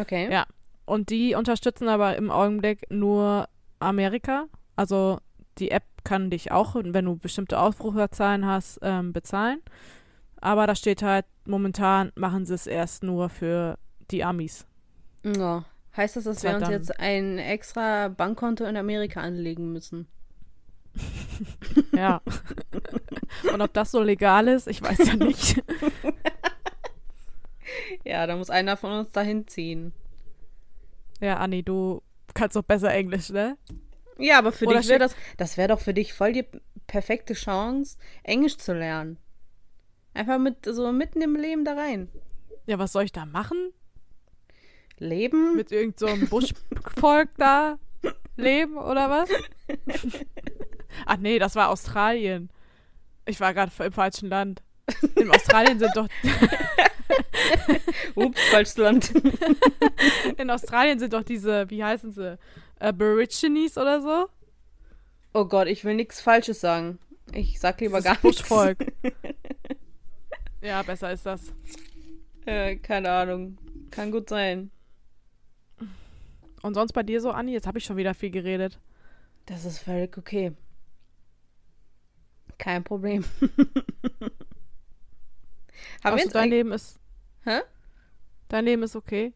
Okay. Ja. Und die unterstützen aber im Augenblick nur Amerika. Also die App kann dich auch, wenn du bestimmte Aufruferzahlen hast, ähm, bezahlen. Aber da steht halt, momentan machen sie es erst nur für die Amis. Ja. Heißt das, dass wir uns jetzt ein extra Bankkonto in Amerika anlegen müssen? Ja. Und ob das so legal ist, ich weiß ja nicht. Ja, da muss einer von uns dahin ziehen. Ja, Anni, du kannst doch besser Englisch, ne? Ja, aber für Oder dich wäre das, das wäre doch für dich voll die perfekte Chance, Englisch zu lernen. Einfach mit so mitten im Leben da rein. Ja, was soll ich da machen? Leben? Mit irgend so einem Buschvolk da leben oder was? Ach nee, das war Australien. Ich war gerade im falschen Land. In Australien sind doch Ups, falsches Land. in Australien sind doch diese, wie heißen sie? Aborigines oder so? Oh Gott, ich will nichts Falsches sagen. Ich sag lieber Dieses gar nichts. Buschvolk. ja, besser ist das. Äh, keine Ahnung. Kann gut sein. Und sonst bei dir so, Anni? Jetzt habe ich schon wieder viel geredet. Das ist völlig okay. Kein Problem. Haben Also dein. Leben ist. Hä? Dein Leben ist okay.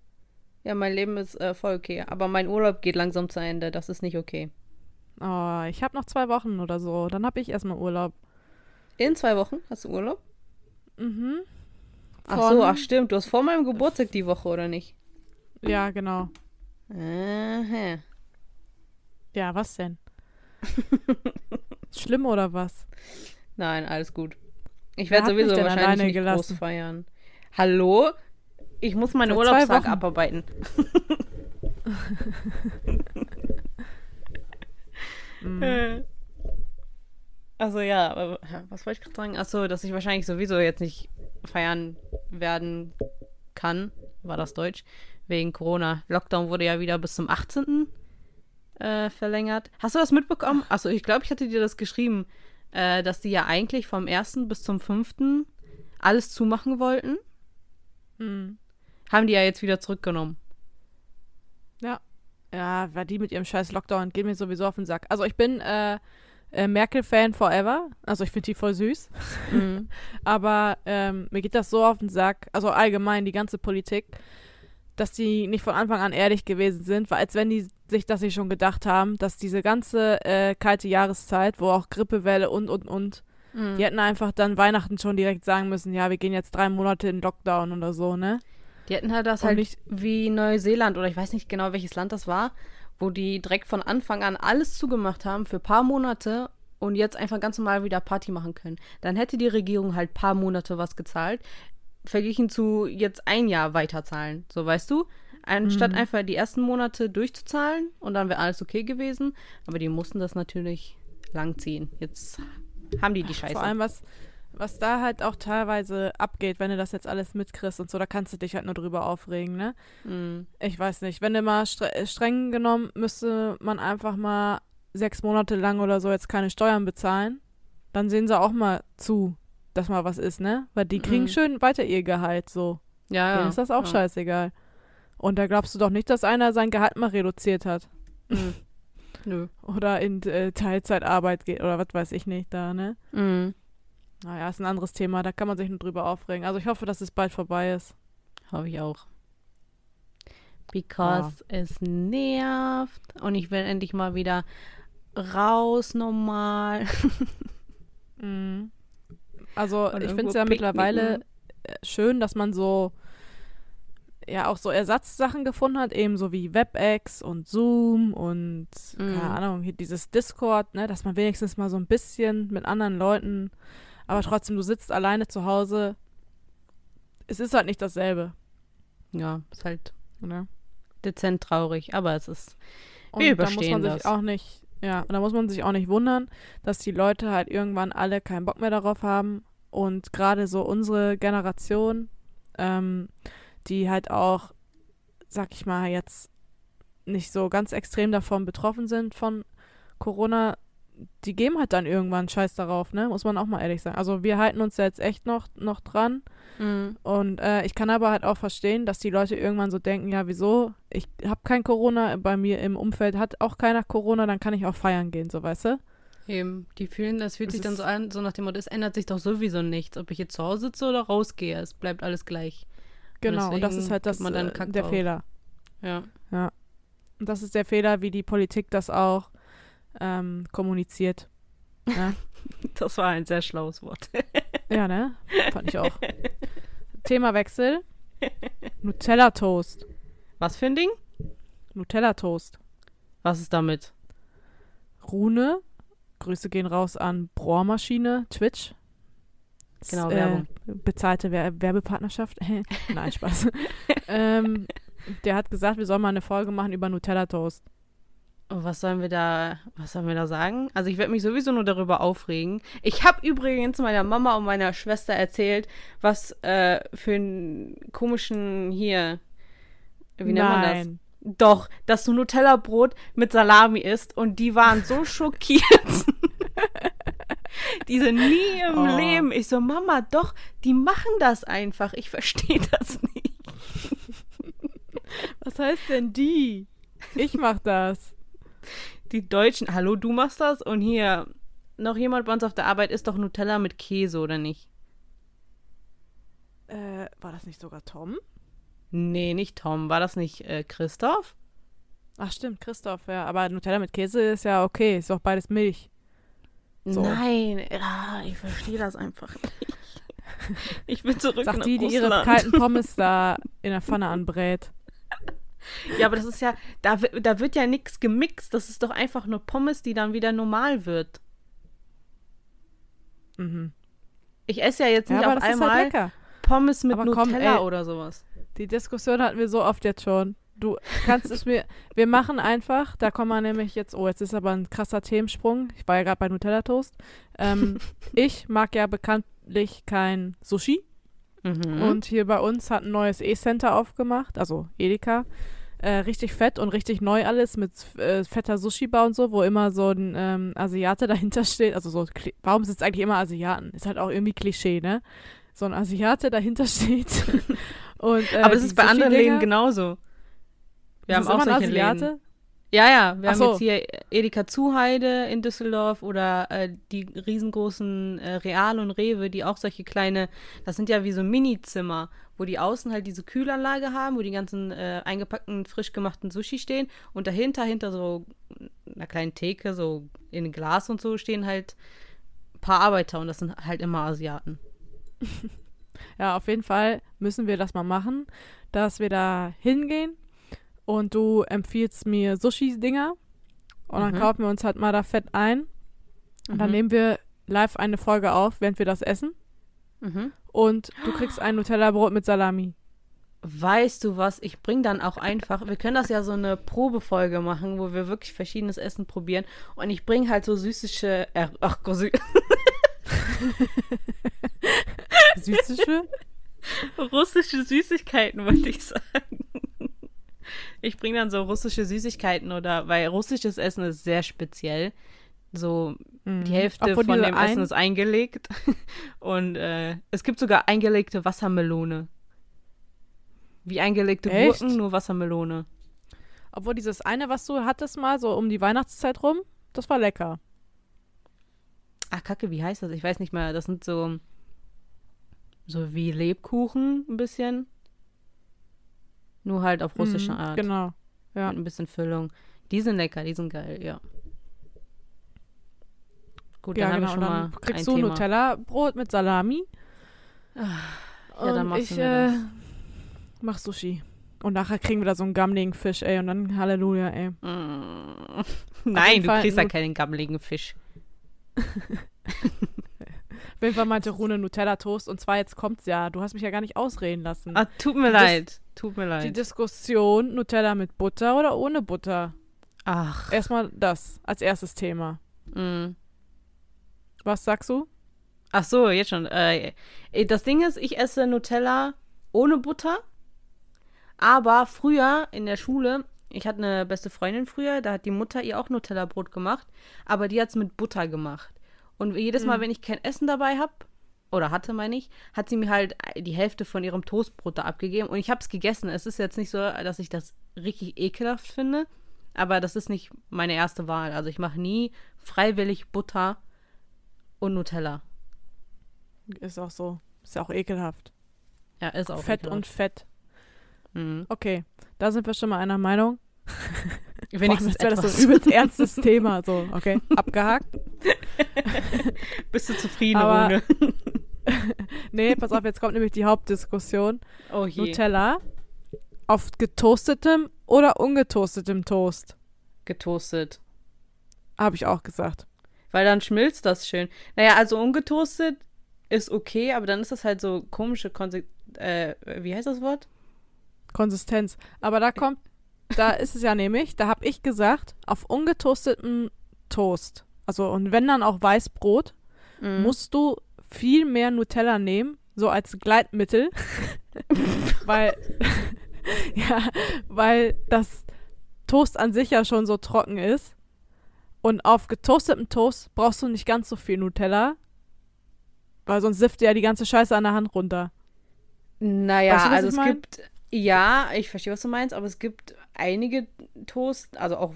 Ja, mein Leben ist äh, voll okay. Aber mein Urlaub geht langsam zu Ende. Das ist nicht okay. Oh, ich habe noch zwei Wochen oder so. Dann habe ich erstmal Urlaub. In zwei Wochen hast du Urlaub? Mhm. Ach so, Von- ach stimmt. Du hast vor meinem Geburtstag die Woche, oder nicht? Ja, genau. Aha. Ja, was denn? Schlimm oder was? Nein, alles gut. Ich Wer werde sowieso wahrscheinlich nicht gelassen? groß feiern. Hallo? Ich muss meinen Urlaubstag abarbeiten. Äh. Also ja, aber, was wollte ich gerade sagen? Achso, dass ich wahrscheinlich sowieso jetzt nicht feiern werden kann, war das Deutsch, wegen Corona. Lockdown wurde ja wieder bis zum 18. Äh, verlängert. Hast du das mitbekommen? Achso, ich glaube, ich hatte dir das geschrieben, äh, dass die ja eigentlich vom 1. bis zum 5. alles zumachen wollten. Mhm. Haben die ja jetzt wieder zurückgenommen. Ja. Ja, weil die mit ihrem scheiß Lockdown gehen mir sowieso auf den Sack. Also ich bin äh, äh, Merkel-Fan forever. Also ich finde die voll süß. Mhm. Aber ähm, mir geht das so auf den Sack, also allgemein die ganze Politik, dass die nicht von Anfang an ehrlich gewesen sind, weil als wenn die sich das nicht schon gedacht haben, dass diese ganze äh, kalte Jahreszeit, wo auch Grippewelle und und und, Mhm. die hätten einfach dann Weihnachten schon direkt sagen müssen, ja, wir gehen jetzt drei Monate in Lockdown oder so, ne? Die hatten halt das Und halt nicht- wie Neuseeland oder ich weiß nicht genau, welches Land das war, wo die direkt von Anfang an alles zugemacht haben für ein paar Monate und jetzt einfach ganz normal wieder Party machen können. Dann hätte die Regierung halt paar Monate was gezahlt, verglichen zu jetzt ein Jahr weiterzahlen. So weißt du? Anstatt einfach die ersten Monate durchzuzahlen und dann wäre alles okay gewesen. Aber die mussten das natürlich langziehen. Jetzt haben die die Scheiße. Vor allem, was, was da halt auch teilweise abgeht, wenn du das jetzt alles mitkriegst und so, da kannst du dich halt nur drüber aufregen, ne? Mhm. Ich weiß nicht. Wenn du mal stre äh, streng genommen, müsste man einfach mal sechs Monate lang oder so jetzt keine Steuern bezahlen. Dann sehen sie auch mal zu, dass mal was ist, ne? Weil die kriegen Mhm. schön weiter ihr Gehalt, so. Ja, ja. Denen ist das auch ja. scheißegal. Und da glaubst du doch nicht, dass einer sein Gehalt mal reduziert hat. Mhm. Nö. Oder in äh, Teilzeitarbeit geht oder was weiß ich nicht da, ne? Mhm. Naja, ist ein anderes Thema, da kann man sich nur drüber aufregen. Also ich hoffe, dass es bald vorbei ist. Habe ich auch. Because es nervt und ich will endlich mal wieder raus normal. Mhm. Also Und ich finde es ja mittlerweile picknicken. äh, schön, dass man so ja auch so Ersatzsachen gefunden hat, ebenso wie WebEx und Zoom und Mhm. keine Ahnung, hier dieses Discord, ne, dass man wenigstens mal so ein bisschen mit anderen Leuten, aber trotzdem, du sitzt alleine zu Hause. Es ist halt nicht dasselbe. Ja, ist halt Ne? dezent traurig, aber es ist. Und Wir da muss überstehen man sich das. auch nicht, ja, und da muss man sich auch nicht wundern, dass die Leute halt irgendwann alle keinen Bock mehr darauf haben. Und gerade so unsere Generation, ähm, die halt auch, sag ich mal, jetzt nicht so ganz extrem davon betroffen sind von Corona, die geben halt dann irgendwann Scheiß darauf, ne? Muss man auch mal ehrlich sagen. Also wir halten uns jetzt echt noch, noch dran. Mhm. Und äh, ich kann aber halt auch verstehen, dass die Leute irgendwann so denken, ja, wieso? Ich habe kein Corona, bei mir im Umfeld hat auch keiner Corona, dann kann ich auch feiern gehen, so weißt du? Eben, die fühlen, das fühlt Das sich dann so an, so nach dem Motto, es ändert sich doch sowieso nichts, ob ich jetzt zu Hause sitze oder rausgehe, es bleibt alles gleich. Genau, und das deswegen ist halt das, gibt man dann äh, der drauf. Fehler. Ja. Und das ist der Fehler, wie die Politik das auch ähm, kommuniziert. Ja. Das war ein sehr schlaues Wort. ja, ne? Fand ich auch. Themawechsel. Nutella-Toast. Was für ein Ding? Nutella-Toast. Was ist damit? Rune. Grüße gehen raus an Bohrmaschine, Twitch. Genau, äh, Werbung. Bezahlte Wer Werbepartnerschaft. Nein, Spaß. ähm, der hat gesagt, wir sollen mal eine Folge machen über Nutella-Toast. Oh, was sollen wir da, was sollen wir da sagen? Also ich werde mich sowieso nur darüber aufregen. Ich habe übrigens meiner Mama und meiner Schwester erzählt, was äh, für einen komischen hier, wie nennt man das? Nein. Doch, dass du Nutella-Brot mit Salami isst und die waren so schockiert. die sind nie im Oh. Leben. Ich so, Mama, doch, die machen das einfach. Ich verstehe das nicht. Was heißt denn die? Ich mach das. Die Deutschen, hallo, du machst das? Und hier, noch jemand bei uns auf der Arbeit isst doch Nutella mit Käse, oder nicht? Äh, war das nicht sogar Tom? Nee, nicht Tom. War das nicht äh, Christoph? Ach stimmt, Christoph, ja. Aber Nutella mit Käse ist ja okay, ist doch beides Milch. So. Nein, ja, ich verstehe das einfach nicht. Ich bin zurück Sagt nach die, die ihre kalten Pommes da in der Pfanne anbrät. Ja, aber das ist ja, da, da wird ja nichts gemixt. Das ist doch einfach nur Pommes, die dann wieder normal wird. Mhm. Ich esse ja jetzt Ja, nicht aber auf ist einmal halt. Pommes mit Aber komm, Nutella ey. oder sowas. Die Diskussion hatten wir so oft jetzt schon. Du kannst es mir. Wir machen einfach, da kommen wir nämlich jetzt. Oh, jetzt ist aber ein krasser Themensprung. Ich war ja gerade bei Nutella Toast. Ähm, ich mag ja bekanntlich kein Sushi. Mhm. Und hier bei uns hat ein neues E-Center aufgemacht, also Edeka. Äh, richtig fett und richtig neu alles mit äh, fetter Sushi-Bar und so, wo immer so ein ähm, Asiate dahinter steht. Also so, warum sind es eigentlich immer Asiaten? Ist halt auch irgendwie Klischee, ne? So ein Asiate dahinter steht. und, äh, aber es ist bei anderen Läden genauso. Wir Ist haben auch solche Läden. Ja, ja, wir Ach haben so. jetzt hier Edeka Zuheide in Düsseldorf oder äh, die riesengroßen äh, Real und Rewe, die auch solche kleine, das sind ja wie so Mini-Zimmer, wo die außen halt diese Kühlanlage haben, wo die ganzen äh, eingepackten, frisch gemachten Sushi stehen und dahinter, hinter so einer kleinen Theke, so in Glas und so, stehen halt ein paar Arbeiter und das sind halt immer Asiaten. Ja, auf jeden Fall müssen wir das mal machen, dass wir da hingehen und du empfiehlst mir Sushi-Dinger und dann Mhm. kaufen wir uns halt mal da fett ein und dann Mhm. nehmen wir live eine Folge auf, während wir das essen Mhm. und du kriegst ein Nutella-Brot mit Salami. Weißt du was? Ich bring dann auch einfach, wir können das ja so eine Probefolge machen, wo wir wirklich verschiedenes Essen probieren. Und ich bring halt so süßische, äh, ach sü Süßische? russische Süßigkeiten, wollte ich sagen. Ich bring dann so russische Süßigkeiten oder, weil russisches Essen ist sehr speziell. So, die Hälfte Obwohl von dem ein- Essen ist eingelegt. Und äh, es gibt sogar eingelegte Wassermelone. Wie eingelegte Echt? Gurken, nur Wassermelone. Obwohl dieses eine, was du hattest mal, so um die Weihnachtszeit rum, das war lecker. Ach, Kacke, wie heißt das? Ich weiß nicht mehr. Das sind so. So wie Lebkuchen ein bisschen. Nur halt auf russische Mhm, Art. Genau. Ja. Mit ein bisschen Füllung. Die sind lecker, die sind geil, ja. Gut, ja, dann genau. haben wir schon mal kriegst du. Nutella-Brot mit Salami. Ja, und dann machst ich du mir äh, mach Sushi. Und nachher kriegen wir da so einen gammeligen Fisch, ey. Und dann Halleluja, ey. Mm. Nein, du Fall kriegst ja keinen gammeligen Fisch. Auf jeden Fall meinte Rune Nutella-Toast. Und zwar jetzt kommt's ja. Du hast mich ja gar nicht ausreden lassen. Ah, tut mir Das- leid. Tut mir Die leid. Diskussion Nutella mit Butter oder ohne Butter. Ach. Erstmal das als erstes Thema. Mm. Was sagst du? Ach so, jetzt schon. Äh, das Ding ist, ich esse Nutella ohne Butter. Aber früher in der Schule Ich hatte eine beste Freundin früher, da hat die Mutter ihr auch Nutella-Brot gemacht, aber die hat es mit Butter gemacht. Und jedes Mal, Mhm. wenn ich kein Essen dabei habe, oder hatte, meine ich, hat sie mir halt die Hälfte von ihrem Toastbrot da abgegeben und ich habe es gegessen. Es ist jetzt nicht so, dass ich das richtig ekelhaft finde, aber das ist nicht meine erste Wahl. Also ich mache nie freiwillig Butter und Nutella. Ist auch so. Ist ja auch ekelhaft. Ja, ist auch Fett ekelhaft. und Fett. Mhm. Okay, da sind wir schon mal einer Meinung. Wenigstens wäre das so ein übelst ernstes Thema. So, okay, abgehakt. Bist du zufrieden, Aber- Rune? Nee, pass auf, jetzt kommt nämlich die Hauptdiskussion. Oh je. Nutella auf getoastetem oder ungetoastetem Toast? Getoastet. Habe ich auch gesagt. Weil dann schmilzt das schön. Naja, also ungetoastet ist okay, aber dann ist das halt so komische Konse äh, wie heißt das Wort? Konsistenz. Aber da kommt, da ist es ja nämlich, da habe ich gesagt, auf ungetoastetem Toast, also und wenn dann auch Weißbrot, Mhm. musst du viel mehr Nutella nehmen, so als Gleitmittel, weil ja, weil das Toast an sich ja schon so trocken ist und auf getoastetem Toast brauchst du nicht ganz so viel Nutella, weil sonst sifft dir ja die ganze Scheiße an der Hand runter. Naja, Weißt du, also es mein? gibt, ja, ich verstehe, was du meinst, aber es gibt einige Toast, also auch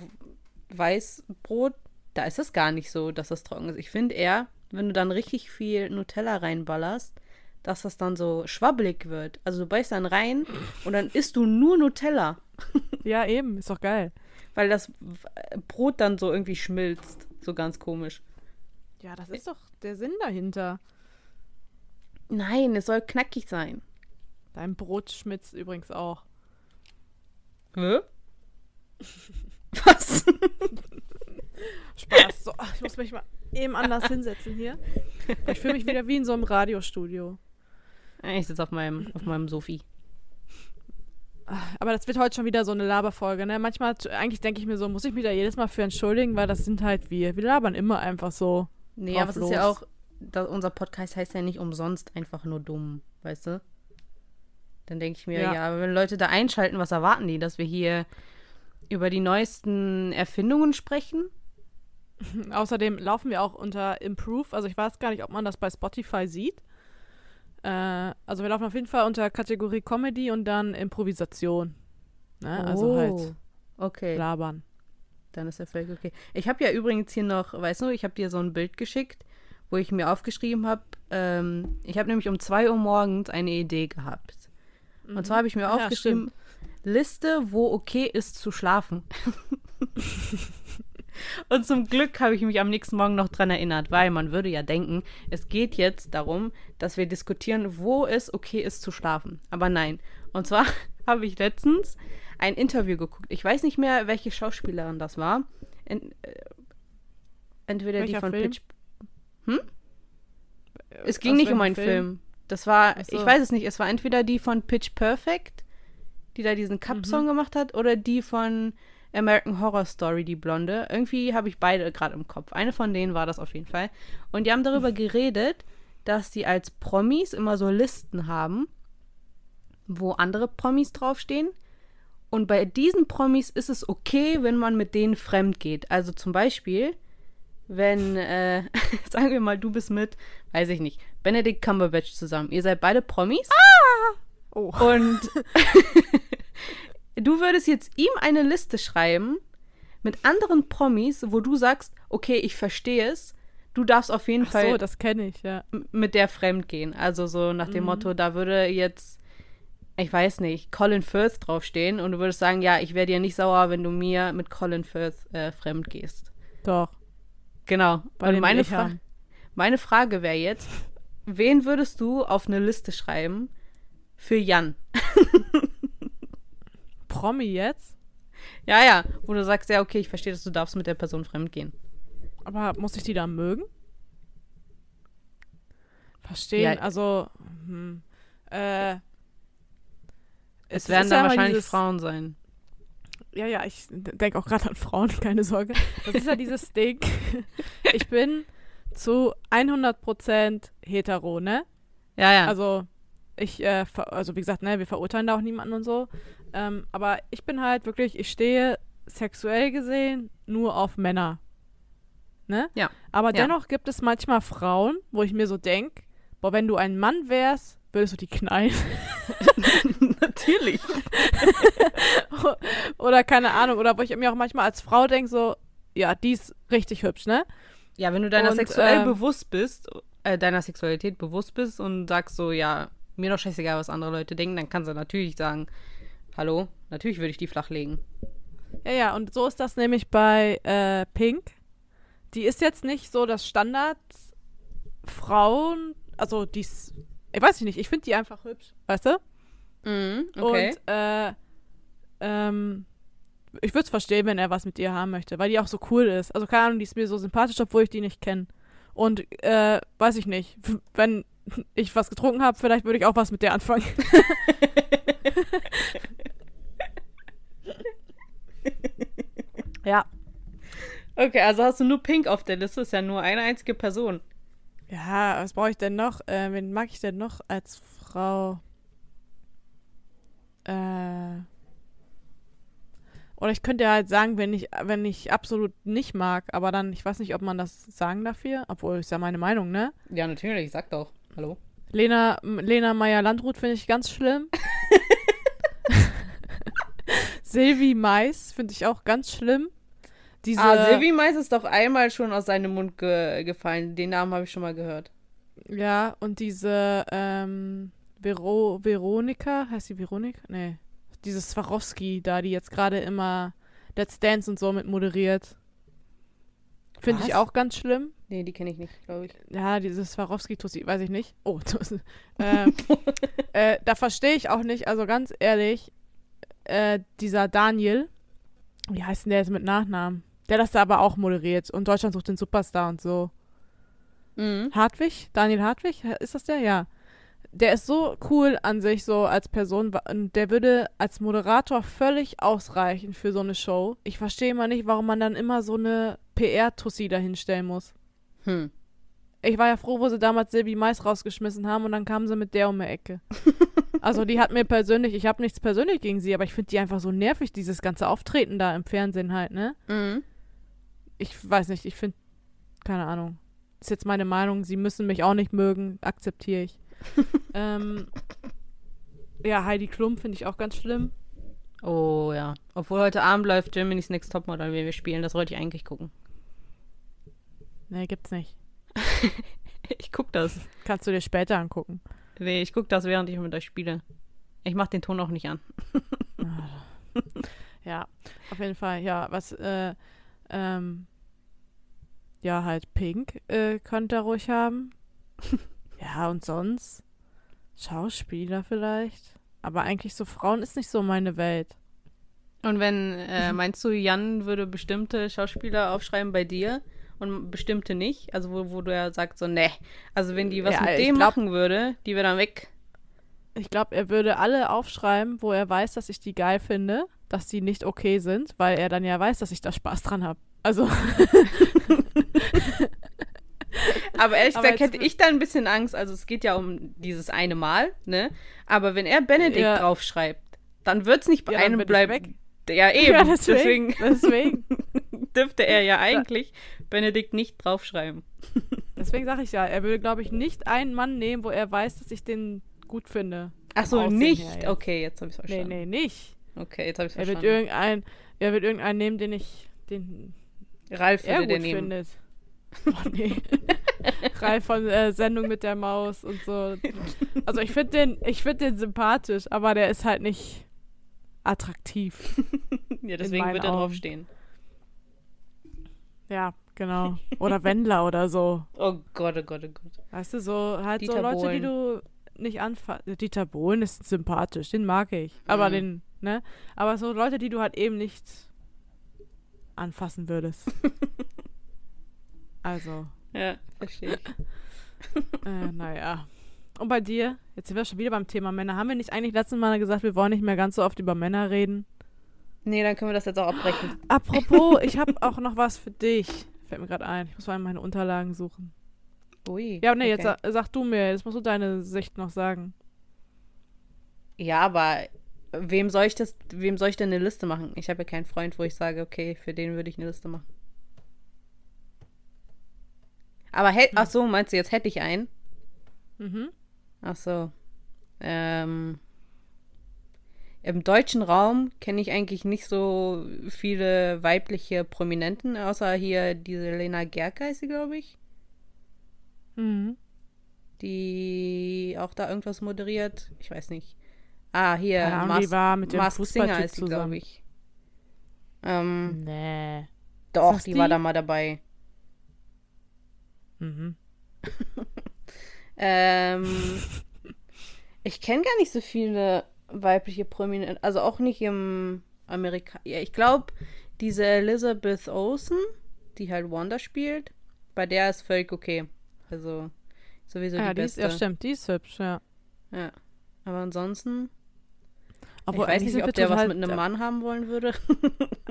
Weißbrot, da ist es gar nicht so, dass das trocken ist. Ich finde eher, wenn du dann richtig viel Nutella reinballerst, dass das dann so schwabbelig wird. Also du beißt dann rein und dann isst du nur Nutella, Ja, eben, ist doch geil. weil das Brot dann so irgendwie schmilzt. So ganz komisch. Ja, das ist doch der Sinn dahinter. Nein, es soll knackig sein. Dein Brot schmitzt übrigens auch. Hä? Was? Spaß. So, ich muss mich mal eben anders hinsetzen hier. Ich fühle mich wieder wie in so einem Radiostudio. Ich sitze auf meinem, auf meinem Sofi. Aber das wird heute schon wieder so eine Laberfolge, ne? Manchmal, eigentlich denke ich mir so, muss ich mich da jedes Mal für entschuldigen, weil das sind halt wir. Wir labern immer einfach so. Nee, aber es ist ja auch, unser Podcast heißt ja nicht umsonst einfach nur dumm, weißt du? Dann denke ich mir, Ja. ja. wenn Leute da einschalten, was erwarten die? Dass wir hier über die neuesten Erfindungen sprechen? Außerdem laufen wir auch unter Improve. Also ich weiß gar nicht, ob man das bei Spotify sieht. Äh, also wir laufen auf jeden Fall unter Kategorie Comedy und dann Improvisation. Ne? Also halt Oh, Okay, labern. dann ist ja völlig okay. Ich habe ja übrigens hier noch, weißt du, ich habe dir so ein Bild geschickt, wo ich mir aufgeschrieben habe, ähm, ich habe nämlich um 2 Uhr morgens eine Idee gehabt. Und zwar habe ich mir Ah ja, aufgeschrieben, Liste, wo okay ist zu schlafen. Und zum Glück habe ich mich am nächsten Morgen noch dran erinnert, weil man würde ja denken, es geht jetzt darum, dass wir diskutieren, wo es okay ist zu schlafen. Aber nein. Und zwar habe ich letztens ein Interview geguckt. Ich weiß nicht mehr, welche Schauspielerin das war. En äh, entweder die Welcher von Film? Pitch. Es Aus ging nicht um einen Film. Das war, so. ich weiß es nicht, es war entweder die von Pitch Perfect, die da diesen Mhm. Cup-Song gemacht hat, oder die von American Horror Story, die Blonde. Irgendwie habe ich beide gerade im Kopf. Eine von denen war das auf jeden Fall. Und die haben darüber geredet, dass die als Promis immer so Listen haben, wo andere Promis draufstehen. Und bei diesen Promis ist es okay, wenn man mit denen fremd geht. Also zum Beispiel, wenn, äh, sagen wir mal, du bist mit, weiß ich nicht, Benedict Cumberbatch zusammen. Ihr seid beide Promis. Oh. Und du würdest jetzt ihm eine Liste schreiben mit anderen Promis, wo du sagst, okay, ich verstehe es. Du darfst auf jeden Ach Fall so, das kenne ich, ja. mit der fremd gehen. Also so nach dem Mhm. Motto, da würde jetzt, ich weiß nicht, Colin Firth draufstehen und du würdest sagen, ja, ich wäre dir nicht sauer, wenn du mir mit Colin Firth äh, fremd gehst. Doch. Genau. Bei und meine, Fra meine Frage wäre jetzt, wen würdest du auf eine Liste schreiben für Jan? Promi jetzt? Ja, ja, wo du sagst, ja, okay, ich verstehe, dass du darfst mit der Person fremd gehen. Aber muss ich die da mögen? Verstehen, Ja. also, hm, äh, Es es werden ist dann ja immer wahrscheinlich dieses- Frauen sein. Ja, ja, ich denke auch gerade an Frauen, keine Sorge. Das ist ja dieses Ding. Ich bin zu 100% hetero, ne? Ja, ja. Also, ich, äh, also wie gesagt, ne, wir verurteilen da auch niemanden und so. Ähm, aber ich bin halt wirklich, ich stehe sexuell gesehen nur auf Männer. Ne? Ja. Aber Ja. dennoch gibt es manchmal Frauen, wo ich mir so denke, boah, wenn du ein Mann wärst, würdest du die knallen. Natürlich. oder keine Ahnung. Oder wo ich mir auch manchmal als Frau denke, so, ja, die ist richtig hübsch, ne? Ja, wenn du deiner Und, sexuell ähm, bewusst bist, äh, deiner Sexualität bewusst bist und sagst so, ja, mir doch scheißegal, was andere Leute denken, dann kannst du natürlich sagen, hallo, natürlich würde ich die flachlegen. Ja, ja, und so ist das nämlich bei äh, Pink. Die ist jetzt nicht so das Standard Frauen, also die ist, ich weiß nicht, ich finde die einfach hübsch, weißt du? Mhm, okay. Und äh, ähm, ich würde es verstehen, wenn er was mit ihr haben möchte, weil die auch so cool ist. Also keine Ahnung, die ist mir so sympathisch, obwohl ich die nicht kenne. Und äh, weiß ich nicht, wenn ich was getrunken habe, vielleicht würde ich auch was mit der anfangen. ja. okay, also hast du nur Pink auf der Liste, ist ja nur eine einzige Person. Ja, was brauche ich denn noch? Äh, wen mag ich denn noch als Frau? Äh. Oder ich könnte ja halt sagen, wenn ich, wenn ich absolut nicht mag, aber dann, ich weiß nicht, ob man das sagen dafür, obwohl ist ja meine Meinung, ne? Ja, natürlich, sag doch. Hallo. Lena, Lena Meyer-Landrut finde ich ganz schlimm. Silvi Mais finde ich auch ganz schlimm. Diese, ah, Silvi Mais ist doch einmal schon aus seinem Mund ge gefallen. Den Namen habe ich schon mal gehört. Ja, und diese ähm, Vero Veronika, heißt die Veronika? Nee. Diese Swarovski da, die jetzt gerade immer Let's Dance und so mit moderiert. Finde ich auch ganz schlimm. Nee, die kenne ich nicht, glaube ich. Ja, diese Swarovski-Tussi, weiß ich nicht. Oh, Tussi. äh, äh, da verstehe ich auch nicht, also ganz ehrlich, äh, dieser Daniel, wie heißt denn der jetzt mit Nachnamen? Der das da aber auch moderiert und Deutschland sucht den Superstar und so. Mhm. Hartwig? Daniel Hartwig? Ist das der? Ja. Der ist so cool an sich, so als Person. Und der würde als Moderator völlig ausreichen für so eine Show. Ich verstehe immer nicht, warum man dann immer so eine PR-Tussi dahinstellen muss. Hm. Ich war ja froh, wo sie damals Silvi Mais rausgeschmissen haben und dann kamen sie mit der um die Ecke. also die hat mir persönlich, ich habe nichts persönlich gegen sie, aber ich finde die einfach so nervig, dieses ganze Auftreten da im Fernsehen halt, ne? Mhm. Ich weiß nicht, ich finde, keine Ahnung. Ist jetzt meine Meinung, sie müssen mich auch nicht mögen, akzeptiere ich. ähm, ja, Heidi Klum finde ich auch ganz schlimm. Oh ja. Obwohl heute Abend läuft Germany's Next Topmodel, wenn wir spielen. Das wollte ich eigentlich gucken. Nee, gibt's nicht. Ich guck das. Kannst du dir später angucken. Nee, ich guck das, während ich mit euch spiele. Ich mach den Ton auch nicht an. Ja, auf jeden Fall, ja, was, äh, ähm, ja, halt Pink äh, könnte er ruhig haben. Ja, und sonst Schauspieler vielleicht. Aber eigentlich so Frauen ist nicht so meine Welt. Und wenn, äh, meinst du, Jan würde bestimmte Schauspieler aufschreiben bei dir und bestimmte nicht? Also wo, wo du ja sagst so, ne. Also wenn die was Ja, mit dem glaub- machen würde, die wäre dann weg. Ich glaube, er würde alle aufschreiben, wo er weiß, dass ich die geil finde, dass die nicht okay sind, weil er dann ja weiß, dass ich da Spaß dran habe. Also, Aber ehrlich gesagt hätte ich da ein bisschen Angst. Also es geht ja um dieses eine Mal, ne? Aber wenn er Benedikt Ja. draufschreibt, dann wird es nicht bei Ja, einem bleiben. Ja, eben. Ja, deswegen deswegen. dürfte er ja eigentlich Benedikt nicht draufschreiben. Deswegen sage ich ja, er würde, glaube ich, nicht einen Mann nehmen, wo er weiß, dass ich den gut finde. Ach so, nicht. jetzt. okay, jetzt habe ich es Nee, verstanden. nee, nicht. Okay, jetzt habe ich es Er wird verstanden. irgendein, er wird irgendeinen nehmen, den ich, den Ralf er würde der gut nehmen. findet. Oh nee. Ralf von äh, Sendung mit der Maus und so. Also ich finde den, ich finde den sympathisch, aber der ist halt nicht attraktiv. Ja, deswegen wird er draufstehen. Ja, genau. Oder Wendler oder so. Oh Gott, oh Gott, oh Gott. Weißt du, so halt so Dieter Leute, die du nicht anfasst. Dieter Bohlen ist sympathisch, den mag ich. Aber Mhm. den, ne? Aber so Leute, die du halt eben nicht anfassen würdest. Also, Ja, verstehe ich. äh, naja. Und bei dir? Jetzt sind wir schon wieder beim Thema Männer. Haben wir nicht eigentlich letztes Mal gesagt, wir wollen nicht mehr ganz so oft über Männer reden? Nee, dann können wir das jetzt auch abbrechen. Apropos, ich habe auch noch was für dich. Fällt mir gerade ein. Ich muss mal meine Unterlagen suchen. Ui. Ja, nee, jetzt okay. sag, sag du mir. Jetzt musst du deine Sicht noch sagen. Ja, aber wem soll ich das, wem soll ich denn eine Liste machen? Ich habe ja keinen Freund, wo ich sage, okay, für den würde ich eine Liste machen. Aber hätt, ach so, meinst du, jetzt hätte ich einen? Mhm. Ach so. Ähm, Im deutschen Raum kenne ich eigentlich nicht so viele weibliche Prominenten, außer hier diese Lena Gerke ist sie, glaube ich, Mhm. die auch da irgendwas moderiert. Ich weiß nicht. Ah, hier, Keine Ahnung, die war mit dem Masked Singer ist sie, glaube ich. Ähm, Nee. doch, das die, war die? da mal dabei. Mhm. Ähm, ich kenne gar nicht so viele weibliche Prominente, also auch nicht im Amerika. Ja, ich glaube, diese Elizabeth Olsen, die halt Wanda spielt, bei der ist völlig okay. Also sowieso ja, die die ist, beste. ja, stimmt, die ist hübsch, ja. Ja. Aber ansonsten, Obwohl, ich weiß eigentlich nicht, ob der was mit einem Mann haben wollen würde.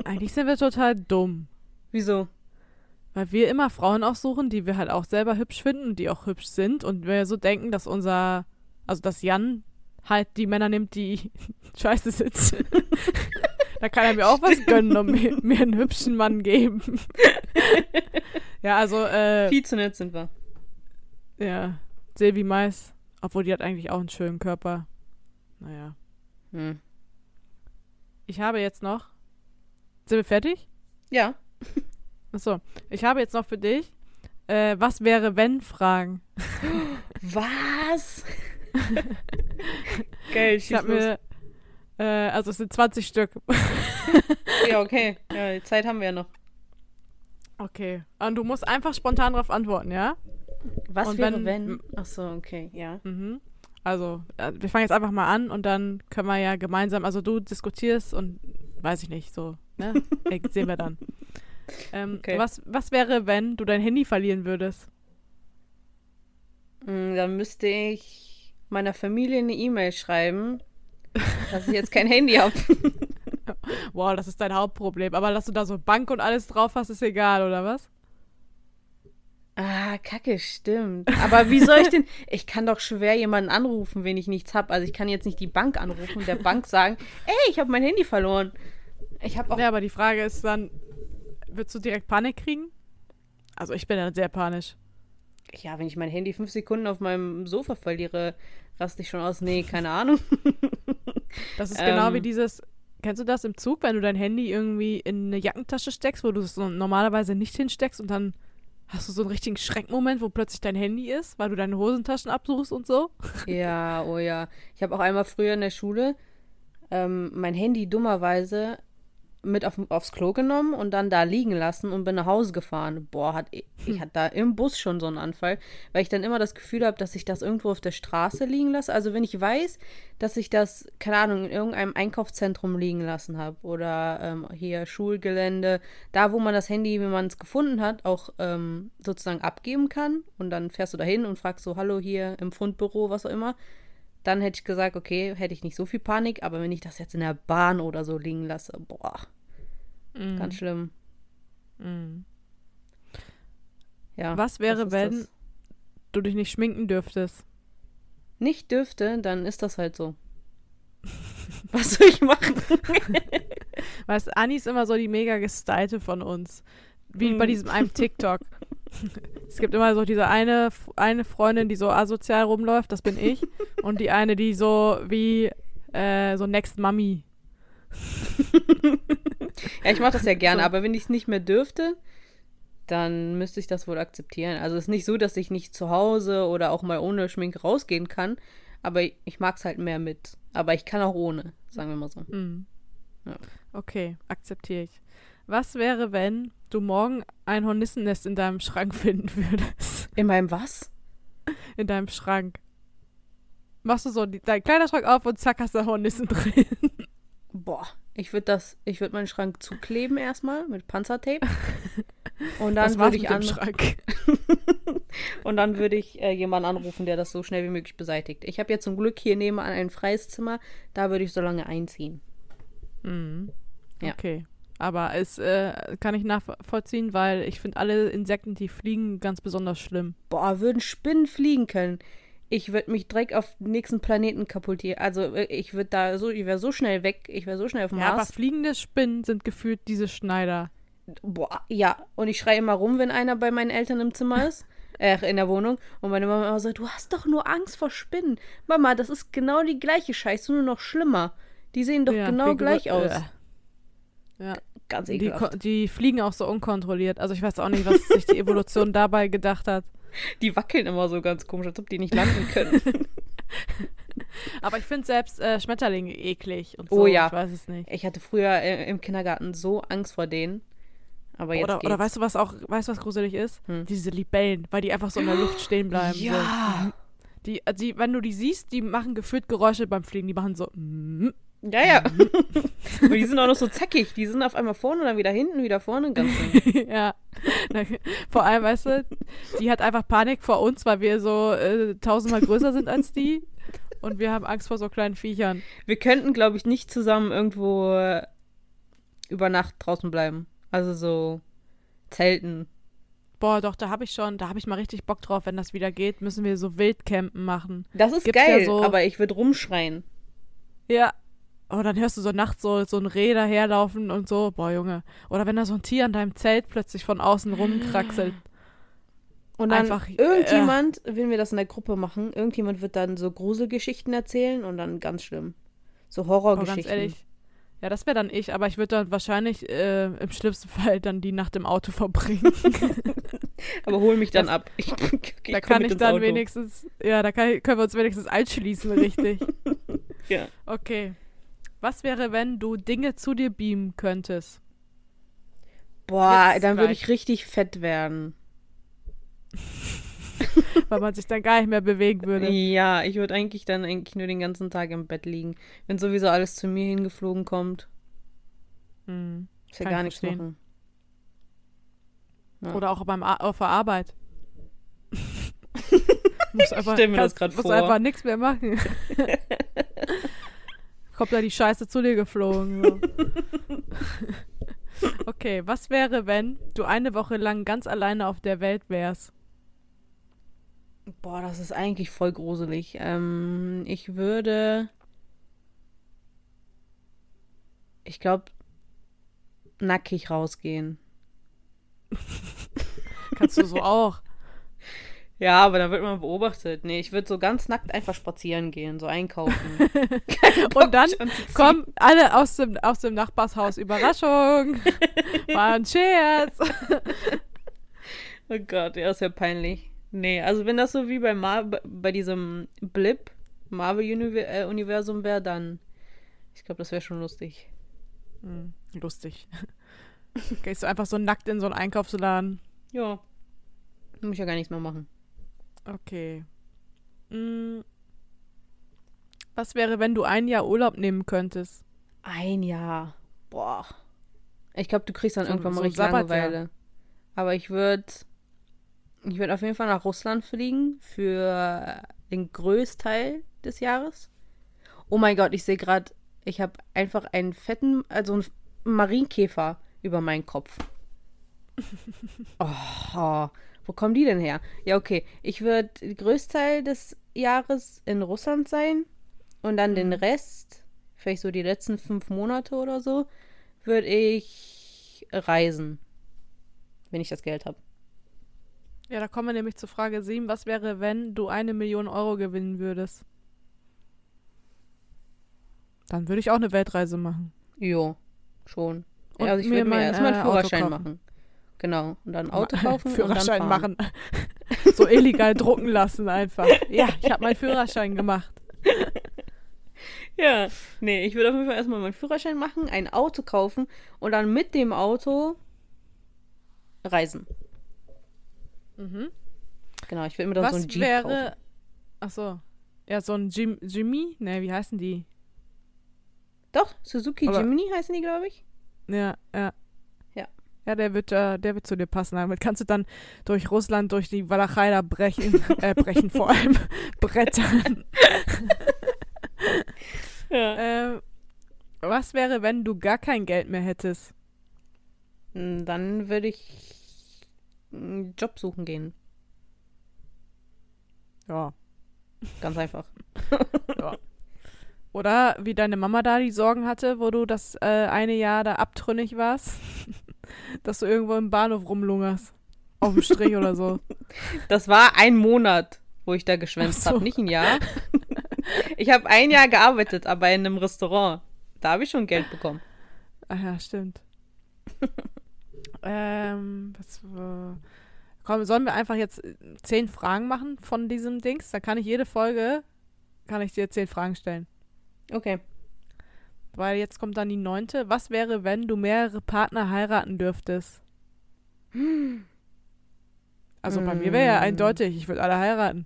Eigentlich sind wir total dumm. Wieso? Weil wir immer Frauen aussuchen, die wir halt auch selber hübsch finden und die auch hübsch sind. Und wir so denken, dass unser, also dass Jan halt die Männer nimmt, die scheiße sind. da kann er mir auch was gönnen und mir, mir einen hübschen Mann geben. ja, also, äh, Viel zu nett sind wir. ja, Silvi Mais, obwohl die hat eigentlich auch einen schönen Körper. Naja. Hm. Ich habe jetzt noch. Sind wir fertig? Ja. Achso. Ich habe jetzt noch für dich. Äh, was wäre, wenn Fragen? Was? Geil, Ich habe mir. Äh, also es sind 20 Stück. Ja, okay. Ja, die Zeit haben wir ja noch. Okay. Und du musst einfach spontan darauf antworten, ja? Was Und wäre, wenn- wenn? Ach so, okay, ja. Mhm. Also, äh, wir fangen jetzt einfach mal an und dann können wir ja gemeinsam, also du diskutierst und weiß ich nicht, so, ne? Sehen wir dann. Ähm, Okay. was, was wäre, wenn du dein Handy verlieren würdest? Mm, Dann müsste ich meiner Familie eine E-Mail schreiben, dass ich jetzt kein Handy habe. Wow, das ist dein Hauptproblem. Aber dass du da so Bank und alles drauf hast, ist egal, oder was? Ah, kacke, stimmt. Aber wie soll ich denn? Ich kann doch schwer jemanden anrufen, wenn ich nichts habe. Also ich kann jetzt nicht die Bank anrufen und der Bank sagen, ey, ich habe mein Handy verloren. Ich habe auch. Ja, aber die Frage ist dann, würdest du direkt Panik kriegen? Also ich bin dann sehr panisch. Ja, wenn ich mein Handy fünf Sekunden auf meinem Sofa verliere, raste ich schon aus. Nee, keine Ahnung. Das ist genau Ähm. wie dieses, kennst du das im Zug, wenn du dein Handy irgendwie in eine Jackentasche steckst, wo du es so normalerweise nicht hinsteckst und dann hast du so einen richtigen Schreckmoment, wo plötzlich dein Handy ist, weil du deine Hosentaschen absuchst und so? Ja, oh ja. Ich habe auch einmal früher in der Schule ähm, mein Handy dummerweise mit auf, aufs Klo genommen und dann da liegen lassen und bin nach Hause gefahren. Boah, hat, ich hatte da im Bus schon so einen Anfall, weil ich dann immer das Gefühl habe, dass ich das irgendwo auf der Straße liegen lasse. Also wenn ich weiß, dass ich das, keine Ahnung, in irgendeinem Einkaufszentrum liegen lassen habe oder ähm, hier Schulgelände, da wo man das Handy, wenn man es gefunden hat, auch ähm, sozusagen abgeben kann und dann fährst du dahin und fragst so, hallo hier im Fundbüro, was auch immer, dann hätte ich gesagt, okay, hätte ich nicht so viel Panik, aber wenn ich das jetzt in der Bahn oder so liegen lasse, boah, Mhm. ganz schlimm. Mhm. Ja. Was wäre, wenn das. du dich nicht schminken dürftest? nicht dürfte, dann ist das halt so. Was soll ich machen? Weißt du, Anni ist immer so die mega gestylte von uns. Wie bei Mhm. diesem einen TikTok. es gibt immer so diese eine, eine Freundin, die so asozial rumläuft, das bin ich. und die eine, die so wie äh, so Next Mummy. Ja, ich mache das ja gerne, So. aber wenn ich es nicht mehr dürfte, dann müsste ich das wohl akzeptieren. Also es ist nicht so, dass ich nicht zu Hause oder auch mal ohne Schminke rausgehen kann, aber ich, mag es halt mehr mit. Aber ich kann auch ohne, sagen wir mal so. Mhm. Ja. Okay, akzeptiere ich. Was wäre, wenn du morgen ein Hornissennest in deinem Schrank finden würdest? In meinem was? In deinem Schrank. Machst du so die, deinen Kleiderschrank auf und zack, hast du Hornissen drin. Boah, ich würde das, ich würde meinen Schrank zukleben erstmal mit Panzertape. Und dann würde ich an, Schrank. und dann würde ich äh, jemanden anrufen, der das so schnell wie möglich beseitigt. Ich habe jetzt zum Glück hier nebenan ein freies Zimmer, da würde ich so lange einziehen. Mhm. Ja. Aber es äh, kann ich nachvollziehen, weil ich finde alle Insekten, die fliegen, ganz besonders schlimm. Boah, würden Spinnen fliegen können. ich würde mich direkt auf den nächsten Planeten kaputtieren. Also äh, ich würde da so, ich wäre so schnell weg, ich wäre so schnell auf dem Ja, aber Mars. fliegende Spinnen sind gefühlt diese Schneider. Boah, ja. Und ich schreie immer rum, wenn einer bei meinen Eltern im Zimmer ist. Äh, in der Wohnung. Und meine Mama immer sagt, du hast doch nur Angst vor Spinnen. Mama, das ist genau die gleiche Scheiße, nur noch schlimmer. Die sehen doch Ja, genau gleich aus. Äh. Ja, Ganz die, ekelhaft. ko- die fliegen auch so unkontrolliert. Also ich weiß auch nicht, was sich die Evolution dabei gedacht hat. Die wackeln immer so ganz komisch, als ob die nicht landen können. Aber ich finde selbst äh, Schmetterlinge eklig und Oh so. ja. Ich weiß es nicht. ich hatte früher äh, im Kindergarten so Angst vor denen. Aber jetzt Oder, geht's. oder weißt du, was auch, weißt du, was gruselig ist? Hm. Diese Libellen, weil die einfach so in der Luft stehen bleiben. Ja. So. Die, äh, die, wenn du die siehst, die machen gefühlt Geräusche beim Fliegen. Die machen so. mm. Ja, ja. Und die sind auch noch so zackig. Die sind auf einmal vorne, dann wieder hinten, wieder vorne. Ganz ja. Vor allem, weißt du, die hat einfach Panik vor uns, weil wir so äh, tausendmal größer sind als die. Und wir haben Angst vor so kleinen Viechern. Wir könnten, glaube ich, nicht zusammen irgendwo äh, über Nacht draußen bleiben. Also so Zelten. Boah, doch, da habe ich schon, da habe ich mal richtig Bock drauf, wenn das wieder geht, müssen wir so Wildcampen machen. Das ist Gibt's ja geil, so- aber ich würde rumschreien. Ja. Oh, dann hörst du so nachts so, so ein Reh daherlaufen und so. Boah, Junge. Oder wenn da so ein Tier an deinem Zelt plötzlich von außen rumkraxelt. Und dann Einfach, äh, irgendjemand, wenn wir das in der Gruppe machen, irgendjemand wird dann so Gruselgeschichten erzählen und dann ganz schlimm. So Oh, Horrorgeschichten. ganz ehrlich. Ja, das wäre dann ich, aber ich würde dann wahrscheinlich äh, im schlimmsten Fall dann die Nacht im Auto verbringen. Aber hol mich dann ab. Ich, ich da kann ich dann Auto. wenigstens, ja, da kann, können wir uns wenigstens einschließen, richtig. Ja. Okay. Was wäre, wenn du Dinge zu dir beamen könntest? Boah, Jetzt dann würde ich richtig fett werden. Weil man sich dann gar nicht mehr bewegen würde. Ja, ich würde eigentlich dann eigentlich nur den ganzen Tag im Bett liegen. Wenn sowieso alles zu mir hingeflogen kommt, Hm. ist ja gar ich nichts machen. Ja. Oder auch beim auf der Arbeit. muss einfach, stell mir das kannst- grad musst vor. einfach nichts mehr machen. Kommt da die Scheiße zu dir geflogen. So. okay, was wäre, wenn du eine Woche lang ganz alleine auf der Welt wärst? Boah, das ist eigentlich voll gruselig. Ähm, ich würde. Ich glaube, nackig rausgehen. Kannst du so auch. Ja, aber dann wird man beobachtet. Nee, ich würde so ganz nackt einfach spazieren gehen, so einkaufen. Und dann kommen alle aus dem, aus dem Nachbarshaus. Überraschung. War ein Scherz. Oh Gott, ja, ist ja peinlich. Nee, also wenn das so wie bei, Mar bei diesem Blip Marvel-Universum wäre, dann. Ich glaube, das wäre schon lustig. Hm, lustig. Gehst du einfach so nackt in so einen Einkaufsladen. Ja. Muss ich ja gar nichts mehr machen. Okay. Mm. Was wäre, wenn du ein Jahr Urlaub nehmen könntest? Ein Jahr. Boah. Ich glaube, du kriegst dann So- irgendwann mal so richtig Sabbatjahr. Langeweile. Aber ich würde. Ich würde auf jeden Fall nach Russland fliegen für den Größteil des Jahres. Oh mein Gott, ich sehe gerade, ich habe einfach einen fetten, also einen Marienkäfer über meinen Kopf. Oh, wo kommen die denn her? Ja, okay. Ich würde den Größteil des Jahres in Russland sein und dann den Rest, vielleicht so die letzten fünf Monate oder so, würde ich reisen. Wenn ich das Geld habe. Ja, da kommen wir nämlich zur Frage 7. Was wäre, wenn du eine Million Euro gewinnen würdest? Dann würde ich auch eine Weltreise machen. Jo, schon. Und also ich mir würde mir mein, erstmal äh, einen Auto Führerschein machen. Genau. Und dann Auto kaufen und Führerschein machen. so illegal drucken lassen einfach. Ja, ich habe meinen Führerschein gemacht. Ja. Nee, ich würde auf jeden Fall erstmal meinen Führerschein machen, ein Auto kaufen und dann mit dem Auto reisen. Mhm. Genau, ich würde mir dann Was so ein Jeep wäre. kaufen. Ach so. Ja, so ein Jim, Jimmy? Ne, wie heißen die? Doch, Suzuki Aber- Jimny heißen die, glaube ich. Ja, ja. Ja. Ja, der wird, äh, der wird zu dir passen. Damit kannst du dann durch Russland, durch die Walachei da brechen, äh, brechen vor allem, brettern. Ja. äh, was wäre, wenn du gar kein Geld mehr hättest? Mm, Dann würde ich einen Job suchen gehen. Ja. Ganz einfach. Oder wie deine Mama da die Sorgen hatte, wo du das äh, eine Jahr da abtrünnig warst, dass du irgendwo im Bahnhof rumlungerst. Auf dem Strich oder so. Das war ein Monat, wo ich da geschwänzt so. habe, nicht ein Jahr. Ich habe ein Jahr gearbeitet, aber in einem Restaurant. Da habe ich schon Geld bekommen. Ach ja, stimmt. ähm, was war... Komm, sollen wir einfach jetzt äh, zehn Fragen machen von diesem Dings? Da kann ich jede Folge, kann ich dir zehn Fragen stellen. Okay. Weil jetzt kommt dann die neunte. Was wäre, wenn du mehrere Partner heiraten dürftest? Also bei mir wäre ja Mm. eindeutig, ich würde alle heiraten.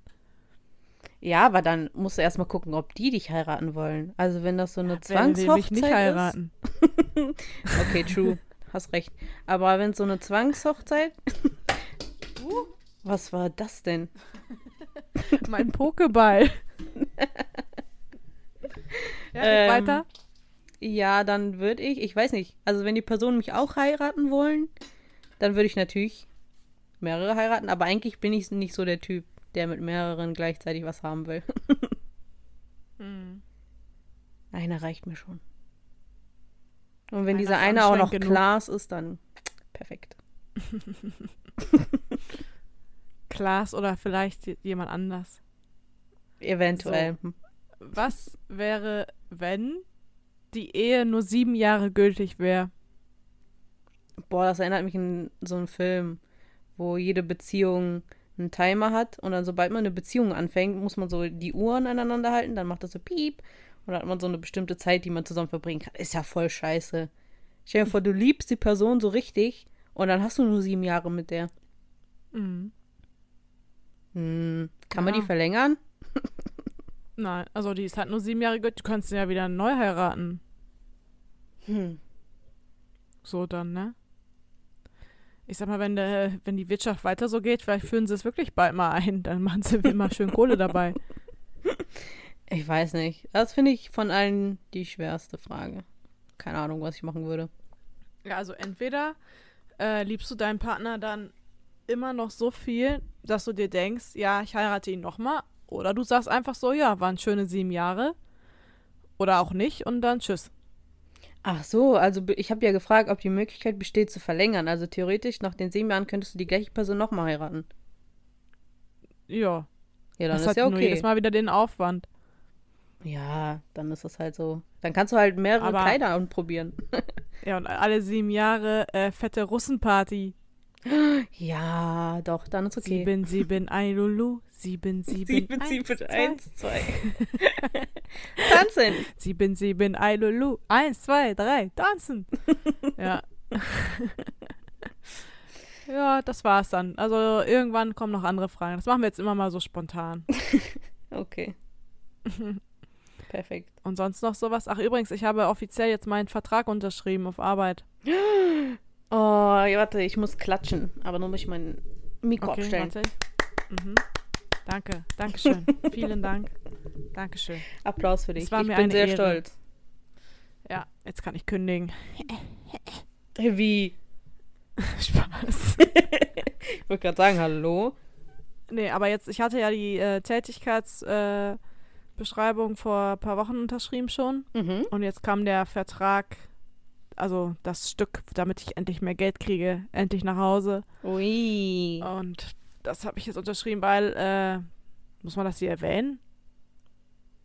Ja, aber dann musst du erstmal gucken, ob die dich heiraten wollen. Also wenn das so eine Zwangshochzeit mich nicht heiraten? ist. Okay, true. Hast recht. Aber wenn so eine Zwangshochzeit. Was war das denn? mein Pokéball. ja, Ähm, weiter. Ja, dann würde ich, ich weiß nicht, also wenn die Personen mich auch heiraten wollen, dann würde ich natürlich mehrere heiraten, aber eigentlich bin ich nicht so der Typ, der mit mehreren gleichzeitig was haben will. Hm. Einer reicht mir schon. Und wenn Einer dieser eine auch noch genug. Klaas ist, dann perfekt. Klaas oder vielleicht jemand anders. Eventuell. Was wäre, wenn die Ehe nur sieben Jahre gültig wäre? Boah, das erinnert mich an so einen Film, wo jede Beziehung einen Timer hat und dann sobald man eine Beziehung anfängt, muss man so die Uhren aneinander halten, dann macht das so piep und dann hat man so eine bestimmte Zeit, die man zusammen verbringen kann. Ist ja voll scheiße. Stell dir vor, du liebst die Person so richtig und dann hast du nur sieben Jahre mit der. Mhm. Hm, kann man Ja. die verlängern? Nein, also die ist halt nur sieben Jahre gültig. Du kannst ja wieder neu heiraten. Hm. So dann, ne? Ich sag mal, wenn, der, wenn die Wirtschaft weiter so geht, vielleicht führen sie es wirklich bald mal ein. Dann machen sie immer schön Kohle dabei. Ich weiß nicht. Das finde ich von allen die schwerste Frage. Keine Ahnung, was ich machen würde. Ja, also entweder äh, liebst du deinen Partner dann immer noch so viel, dass du dir denkst, ja, ich heirate ihn nochmal. Oder du sagst einfach so, ja, waren schöne sieben Jahre. Oder auch nicht und dann tschüss. Ach so, also ich habe ja gefragt, ob die Möglichkeit besteht zu verlängern. Also theoretisch, nach den sieben Jahren könntest du die gleiche Person nochmal heiraten. Ja, Ja, dann das ist ja nur jedes okay. Mal wieder den Aufwand. Ja, dann ist das halt so. Dann kannst du halt mehrere Aber- Kleider anprobieren. Ja, und alle sieben Jahre äh, fette Russenparty. Ja, doch, dann ist okay. Sieben, sieben, ein Lulu. Sieben, sieben, eins, zwei. eins, zwei. Tanzen. Sieben, sieben, ein Lulu. Eins, zwei, drei, tanzen. ja. ja, das war's dann. Also irgendwann kommen noch andere Fragen. Das machen wir jetzt immer mal so spontan. Okay. Perfekt. Und sonst noch sowas? Ach, übrigens, ich habe offiziell jetzt meinen Vertrag unterschrieben auf Arbeit. Oh, warte, ich muss klatschen. Aber nur muss ich mein Mikro Okay, abstellen. warte. Mhm. Danke, Dankeschön. Vielen Dank. Dankeschön. Applaus für dich. Ich mir bin sehr Ehre. stolz. Ja, jetzt kann ich kündigen. Wie? Spaß. Ich wollte gerade sagen, hallo. Nee, aber jetzt, ich hatte ja die äh, Tätigkeitsbeschreibung äh, vor ein paar Wochen unterschrieben schon. Mhm. Und jetzt kam der Vertrag, also das Stück, damit ich endlich mehr Geld kriege, endlich nach Hause. Ui. Und das habe ich jetzt unterschrieben, weil, äh, muss man das hier erwähnen?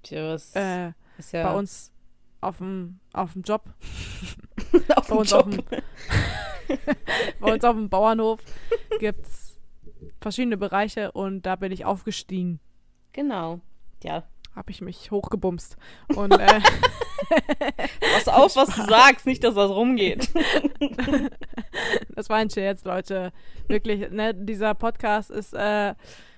Tja, was Äh, ist ja Bei uns auf dem, auf dem Job, auf bei dem auf Job. dem, bei uns auf dem Bauernhof gibt es verschiedene Bereiche und da bin ich aufgestiegen. Genau. Ja. Habe ich mich hochgebumst. Und äh, Pass auf, was du sagst, nicht, dass das rumgeht. das war ein Scherz, Leute. Wirklich, ne, dieser Podcast ist, äh,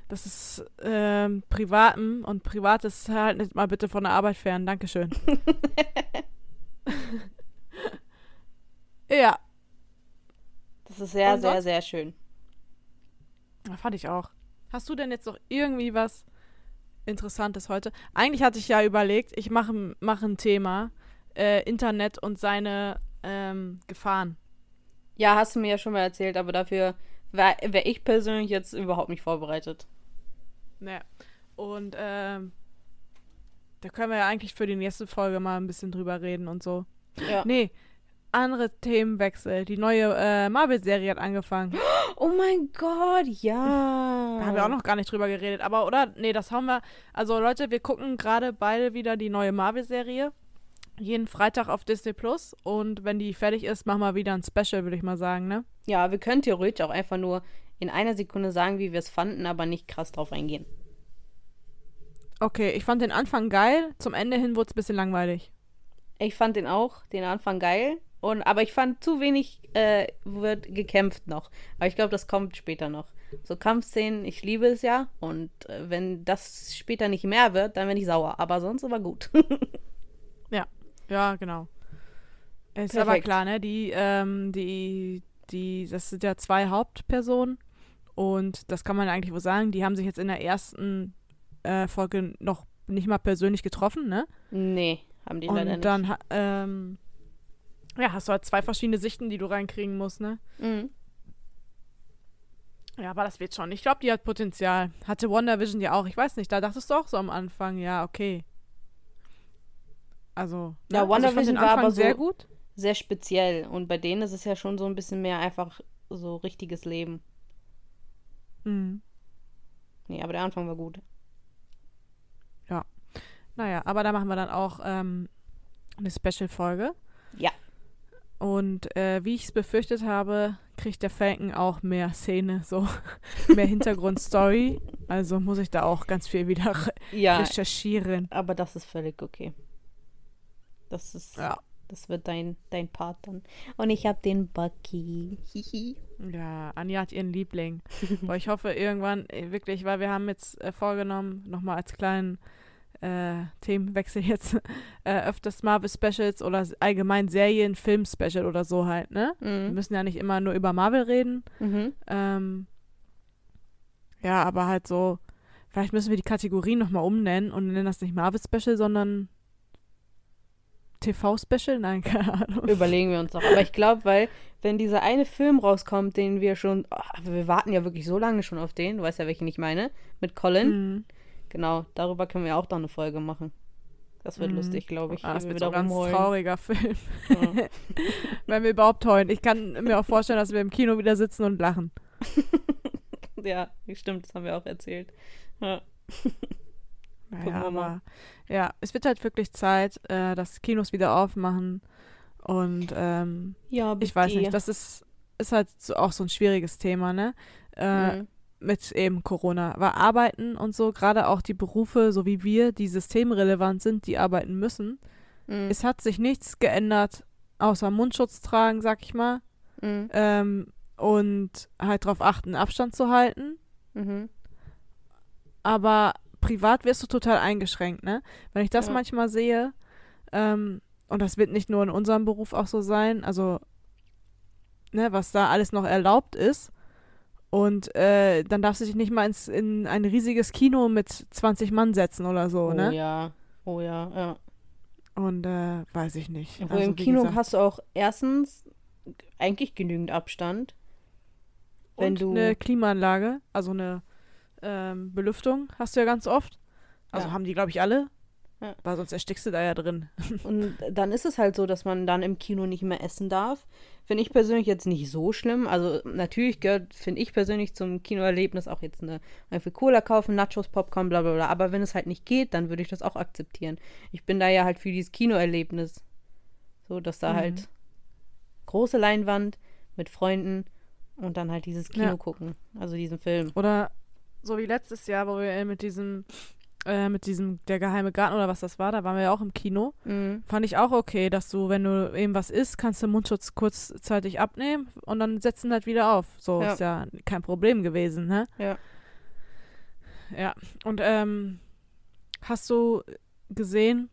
das ist ähm, privaten und privates halt nicht mal bitte von der Arbeit fern. Dankeschön. ja, Das ist sehr, Und sehr, sehr schön. fand ich auch. Hast du denn jetzt noch irgendwie was Interessantes heute? Eigentlich hatte ich ja überlegt, ich mache mach ein Thema, äh, Internet und seine ähm, Gefahren. Ja, hast du mir ja schon mal erzählt, aber dafür wäre wär ich persönlich jetzt überhaupt nicht vorbereitet. Naja. Und ähm, da können wir ja eigentlich für die nächste Folge mal ein bisschen drüber reden und so. Ja. Nee, andere Themenwechsel. Die neue äh, Marvel-Serie hat angefangen. Oh mein Gott, ja. Da haben wir auch noch gar nicht drüber geredet. Aber, oder? Nee, das haben wir. Also, Leute, wir gucken gerade beide wieder die neue Marvel-Serie. Jeden Freitag auf Disney Plus. Und wenn die fertig ist, machen wir wieder ein Special, würde ich mal sagen, ne? Ja, wir können theoretisch auch einfach nur in einer Sekunde sagen, wie wir es fanden, aber nicht krass drauf eingehen. Okay, ich fand den Anfang geil. Zum Ende hin wurde es ein bisschen langweilig. Ich fand den auch, den Anfang geil. Und, aber ich fand zu wenig äh, wird gekämpft noch. Aber ich glaube, das kommt später noch. So Kampfszenen, ich liebe es ja. Und äh, wenn das später nicht mehr wird, dann bin ich sauer. Aber sonst aber gut. Ja, genau. Ist aber Perfekt. klar, ne? Die, ähm, die, die, das sind ja zwei Hauptpersonen. Und das kann man eigentlich wohl sagen. Die haben sich jetzt in der ersten äh, Folge noch nicht mal persönlich getroffen, ne? nee, haben die leider Und nicht. dann, ha- ähm, ja, hast du halt zwei verschiedene Sichten, die du reinkriegen musst, ne? Mhm. Ja, aber das wird schon. Ich glaube, die hat Potenzial. Hatte WandaVision ja auch. Ich weiß nicht, da dachtest du auch so am Anfang, ja, okay. Also, ne? Ja, also fand WandaVision den war aber so- sehr gut. Sehr speziell. Und bei denen ist es ja schon so ein bisschen mehr einfach so richtiges Leben. Mhm. Nee, aber der Anfang war gut. Naja, aber da machen wir dann auch ähm, eine Special-Folge. Ja. Und äh, wie ich es befürchtet habe, kriegt der Falcon auch mehr Szene, so mehr Hintergrundstory. Also muss ich da auch ganz viel wieder Ja, recherchieren. aber das ist völlig okay. Das ist, Ja. das wird dein, dein Part dann. Und ich habe den Bucky. Hihi. Ja, Anja hat ihren Liebling. Aber ich hoffe irgendwann, äh, wirklich, weil wir haben jetzt äh, vorgenommen, nochmal als kleinen äh, Themenwechsel jetzt, äh, öfters Marvel-Specials oder s- allgemein Serien, Film-Special oder so halt, ne? Wir Mhm. müssen ja nicht immer nur über Marvel reden. Mhm. Ähm, ja, aber halt so, vielleicht müssen wir die Kategorien nochmal umnennen und nennen das nicht Marvel-Special, sondern TV-Special? Nein, keine Ahnung. Überlegen wir uns noch. Aber ich glaube, weil, wenn dieser eine Film rauskommt, den wir schon. ach, wir warten ja wirklich so lange schon auf den. Du weißt ja, welchen ich meine. Mit Colin. Mhm. Genau, darüber können wir auch dann eine Folge machen. Das wird Mhm. lustig, glaube ich. Ah, das wird wir so ein ganz rumheulen. trauriger Film. Ja. Wenn wir überhaupt heulen. Ich kann mir auch vorstellen, dass wir im Kino wieder sitzen und lachen. ja, stimmt, das haben wir auch erzählt. Ja. Naja, aber ja, es wird halt wirklich Zeit, äh, dass Kinos wieder aufmachen. Und ähm, Ja, ich weiß nicht, das ist, ist halt so, auch so ein schwieriges Thema, ne? Äh, Mhm. Mit eben Corona. Weil Arbeiten und so, gerade auch die Berufe, so wie wir, die systemrelevant sind, die arbeiten müssen. Mhm. Es hat sich nichts geändert, außer Mundschutz tragen, sag ich mal. Mhm. Ähm, und halt darauf achten, Abstand zu halten. Mhm. aber privat wirst du total eingeschränkt, ne? Wenn ich das Ja. manchmal sehe, ähm, und das wird nicht nur in unserem Beruf auch so sein, also, ne, was da alles noch erlaubt ist. Und äh, dann darfst du dich nicht mal ins, in ein riesiges Kino mit 20 Mann setzen oder so, Oh ne? ja. Oh ja, ja. Und äh, weiß ich nicht. Also, im Kino gesagt, hast du auch erstens eigentlich genügend Abstand. Wenn und du. eine Klimaanlage, also eine ähm, Belüftung hast du ja ganz oft. Also Ja. haben die, glaube ich, alle. Ja. Weil sonst erstickst du da ja drin. Und dann ist es halt so, dass man dann im Kino nicht mehr essen darf. Finde ich persönlich jetzt nicht so schlimm. Also natürlich gehört, finde ich persönlich zum Kinoerlebnis auch jetzt eine einfach Cola kaufen, Nachos, Popcorn, bla bla bla. Aber wenn es halt nicht geht, dann würde ich das auch akzeptieren. Ich bin da ja halt für dieses Kinoerlebnis. So, dass da Mhm. halt große Leinwand mit Freunden und dann halt dieses Kino Ja. gucken. Also diesen Film. Oder so wie letztes Jahr, wo wir mit diesem, äh, mit diesem, der geheime Garten oder was das war, da waren wir ja auch im Kino. Mhm. Fand ich auch okay, dass du, wenn du eben was isst, kannst du den Mundschutz kurzzeitig abnehmen und dann setzen halt wieder auf. So Ja. ist ja kein Problem gewesen, ne? Ja. Ja. Und ähm, hast du gesehen,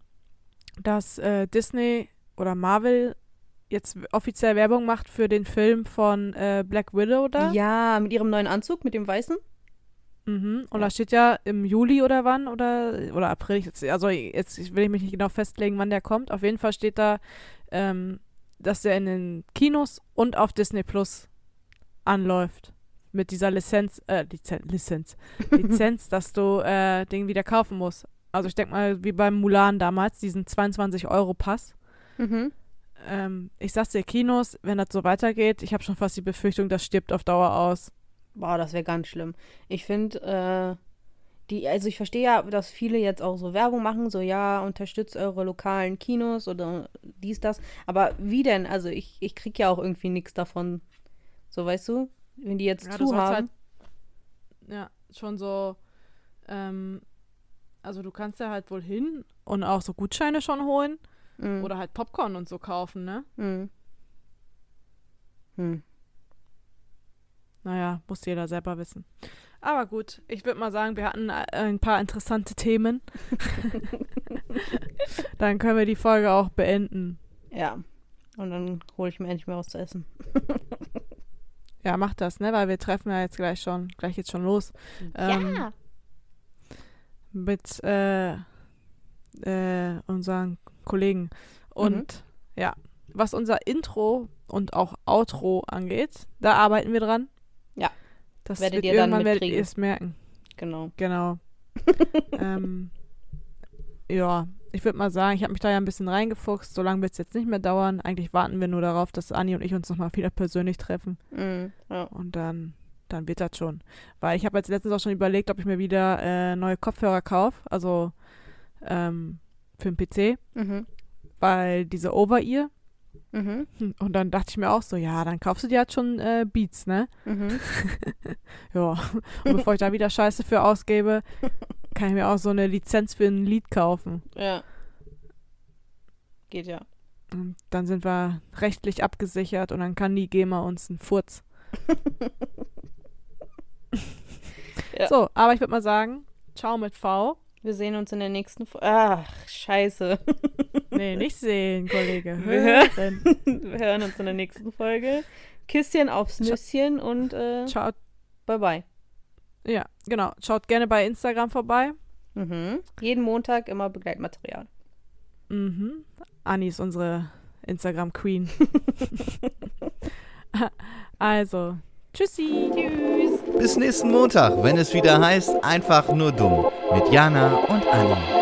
dass äh, Disney oder Marvel jetzt offiziell Werbung macht für den Film von äh, Black Widow da? Ja, mit ihrem neuen Anzug, mit dem weißen. Mhm. Und Ja. da steht ja im Juli oder wann oder oder April. Jetzt, also jetzt will ich mich nicht genau festlegen, wann der kommt. Auf jeden Fall steht da, ähm, dass der in den Kinos und auf Disney Plus anläuft. mit dieser Lizenz, äh, Lizenz, Lizenz, Lizenz, dass du äh, den wieder kaufen musst. Also ich denke mal, wie beim Mulan damals, diesen 22-Euro-Pass. Mhm. Ähm, ich sag's dir, Kinos, wenn das so weitergeht, ich habe schon fast die Befürchtung, das stirbt auf Dauer aus. Boah, das wäre ganz schlimm. Ich finde, äh, die, also ich verstehe ja, dass viele jetzt auch so Werbung machen, so ja, unterstützt eure lokalen Kinos oder dies, das. Aber wie denn? Also ich, ich krieg ja auch irgendwie nichts davon. So, weißt du? Wenn die jetzt Ja, zu haben. halt- Ja, schon so, ähm, also du kannst ja halt wohl hin und auch so Gutscheine schon holen Mhm. oder halt Popcorn und so kaufen, ne? Mhm. Hm. Naja, muss jeder selber wissen. Aber gut, ich würde mal sagen, wir hatten äh, ein paar interessante Themen. Dann können wir die Folge auch beenden. Ja. Und dann hole ich mir endlich mal was zu essen. Ja, mach das, ne? Weil wir treffen ja jetzt gleich schon, gleich geht's schon los. Ähm, ja. mit äh, äh, unseren Kollegen. Und ja, was unser Intro und auch Outro angeht, da arbeiten wir dran. Das Werdet ihr dann werdet mitkriegen. ihr es merken. Genau. Genau. ähm, ja, ich würde mal sagen, ich habe mich da ja ein bisschen reingefuchst. So lange wird es jetzt nicht mehr dauern. Eigentlich warten wir nur darauf, dass Anni und ich uns nochmal wieder persönlich treffen. Mhm. Ja. Und dann, dann wird das schon. Weil ich habe jetzt letztens auch schon überlegt, ob ich mir wieder äh, neue Kopfhörer kaufe. Also ähm, für den PC. Mhm. Weil diese Over-Ear. Mhm. Hm, Und dann dachte ich mir auch so, ja, dann kaufst du dir halt schon äh, Beats, ne? Mhm. Ja. Und bevor ich da wieder Scheiße für ausgebe, kann ich mir auch so eine Lizenz für ein Lied kaufen. Ja. Geht ja. Und dann sind wir rechtlich abgesichert und dann kann die GEMA uns einen Furz. Ja. So, aber ich würde mal sagen, ciao mit V. Wir sehen uns in der nächsten Folge. Ach, scheiße. Nee, nicht sehen, Kollege. Wir Hören. Wir hören uns in der nächsten Folge. Kisschen aufs Nüsschen und äh, Ciao. bye bye. Ja, genau. Schaut gerne bei Instagram vorbei. Mhm. Jeden Montag immer Begleitmaterial. Mhm. Anni ist unsere Instagram-Queen. also, tschüssi. Tschüss. Bis nächsten Montag, wenn es wieder heißt, einfach nur dumm. Mit Jana und Anni.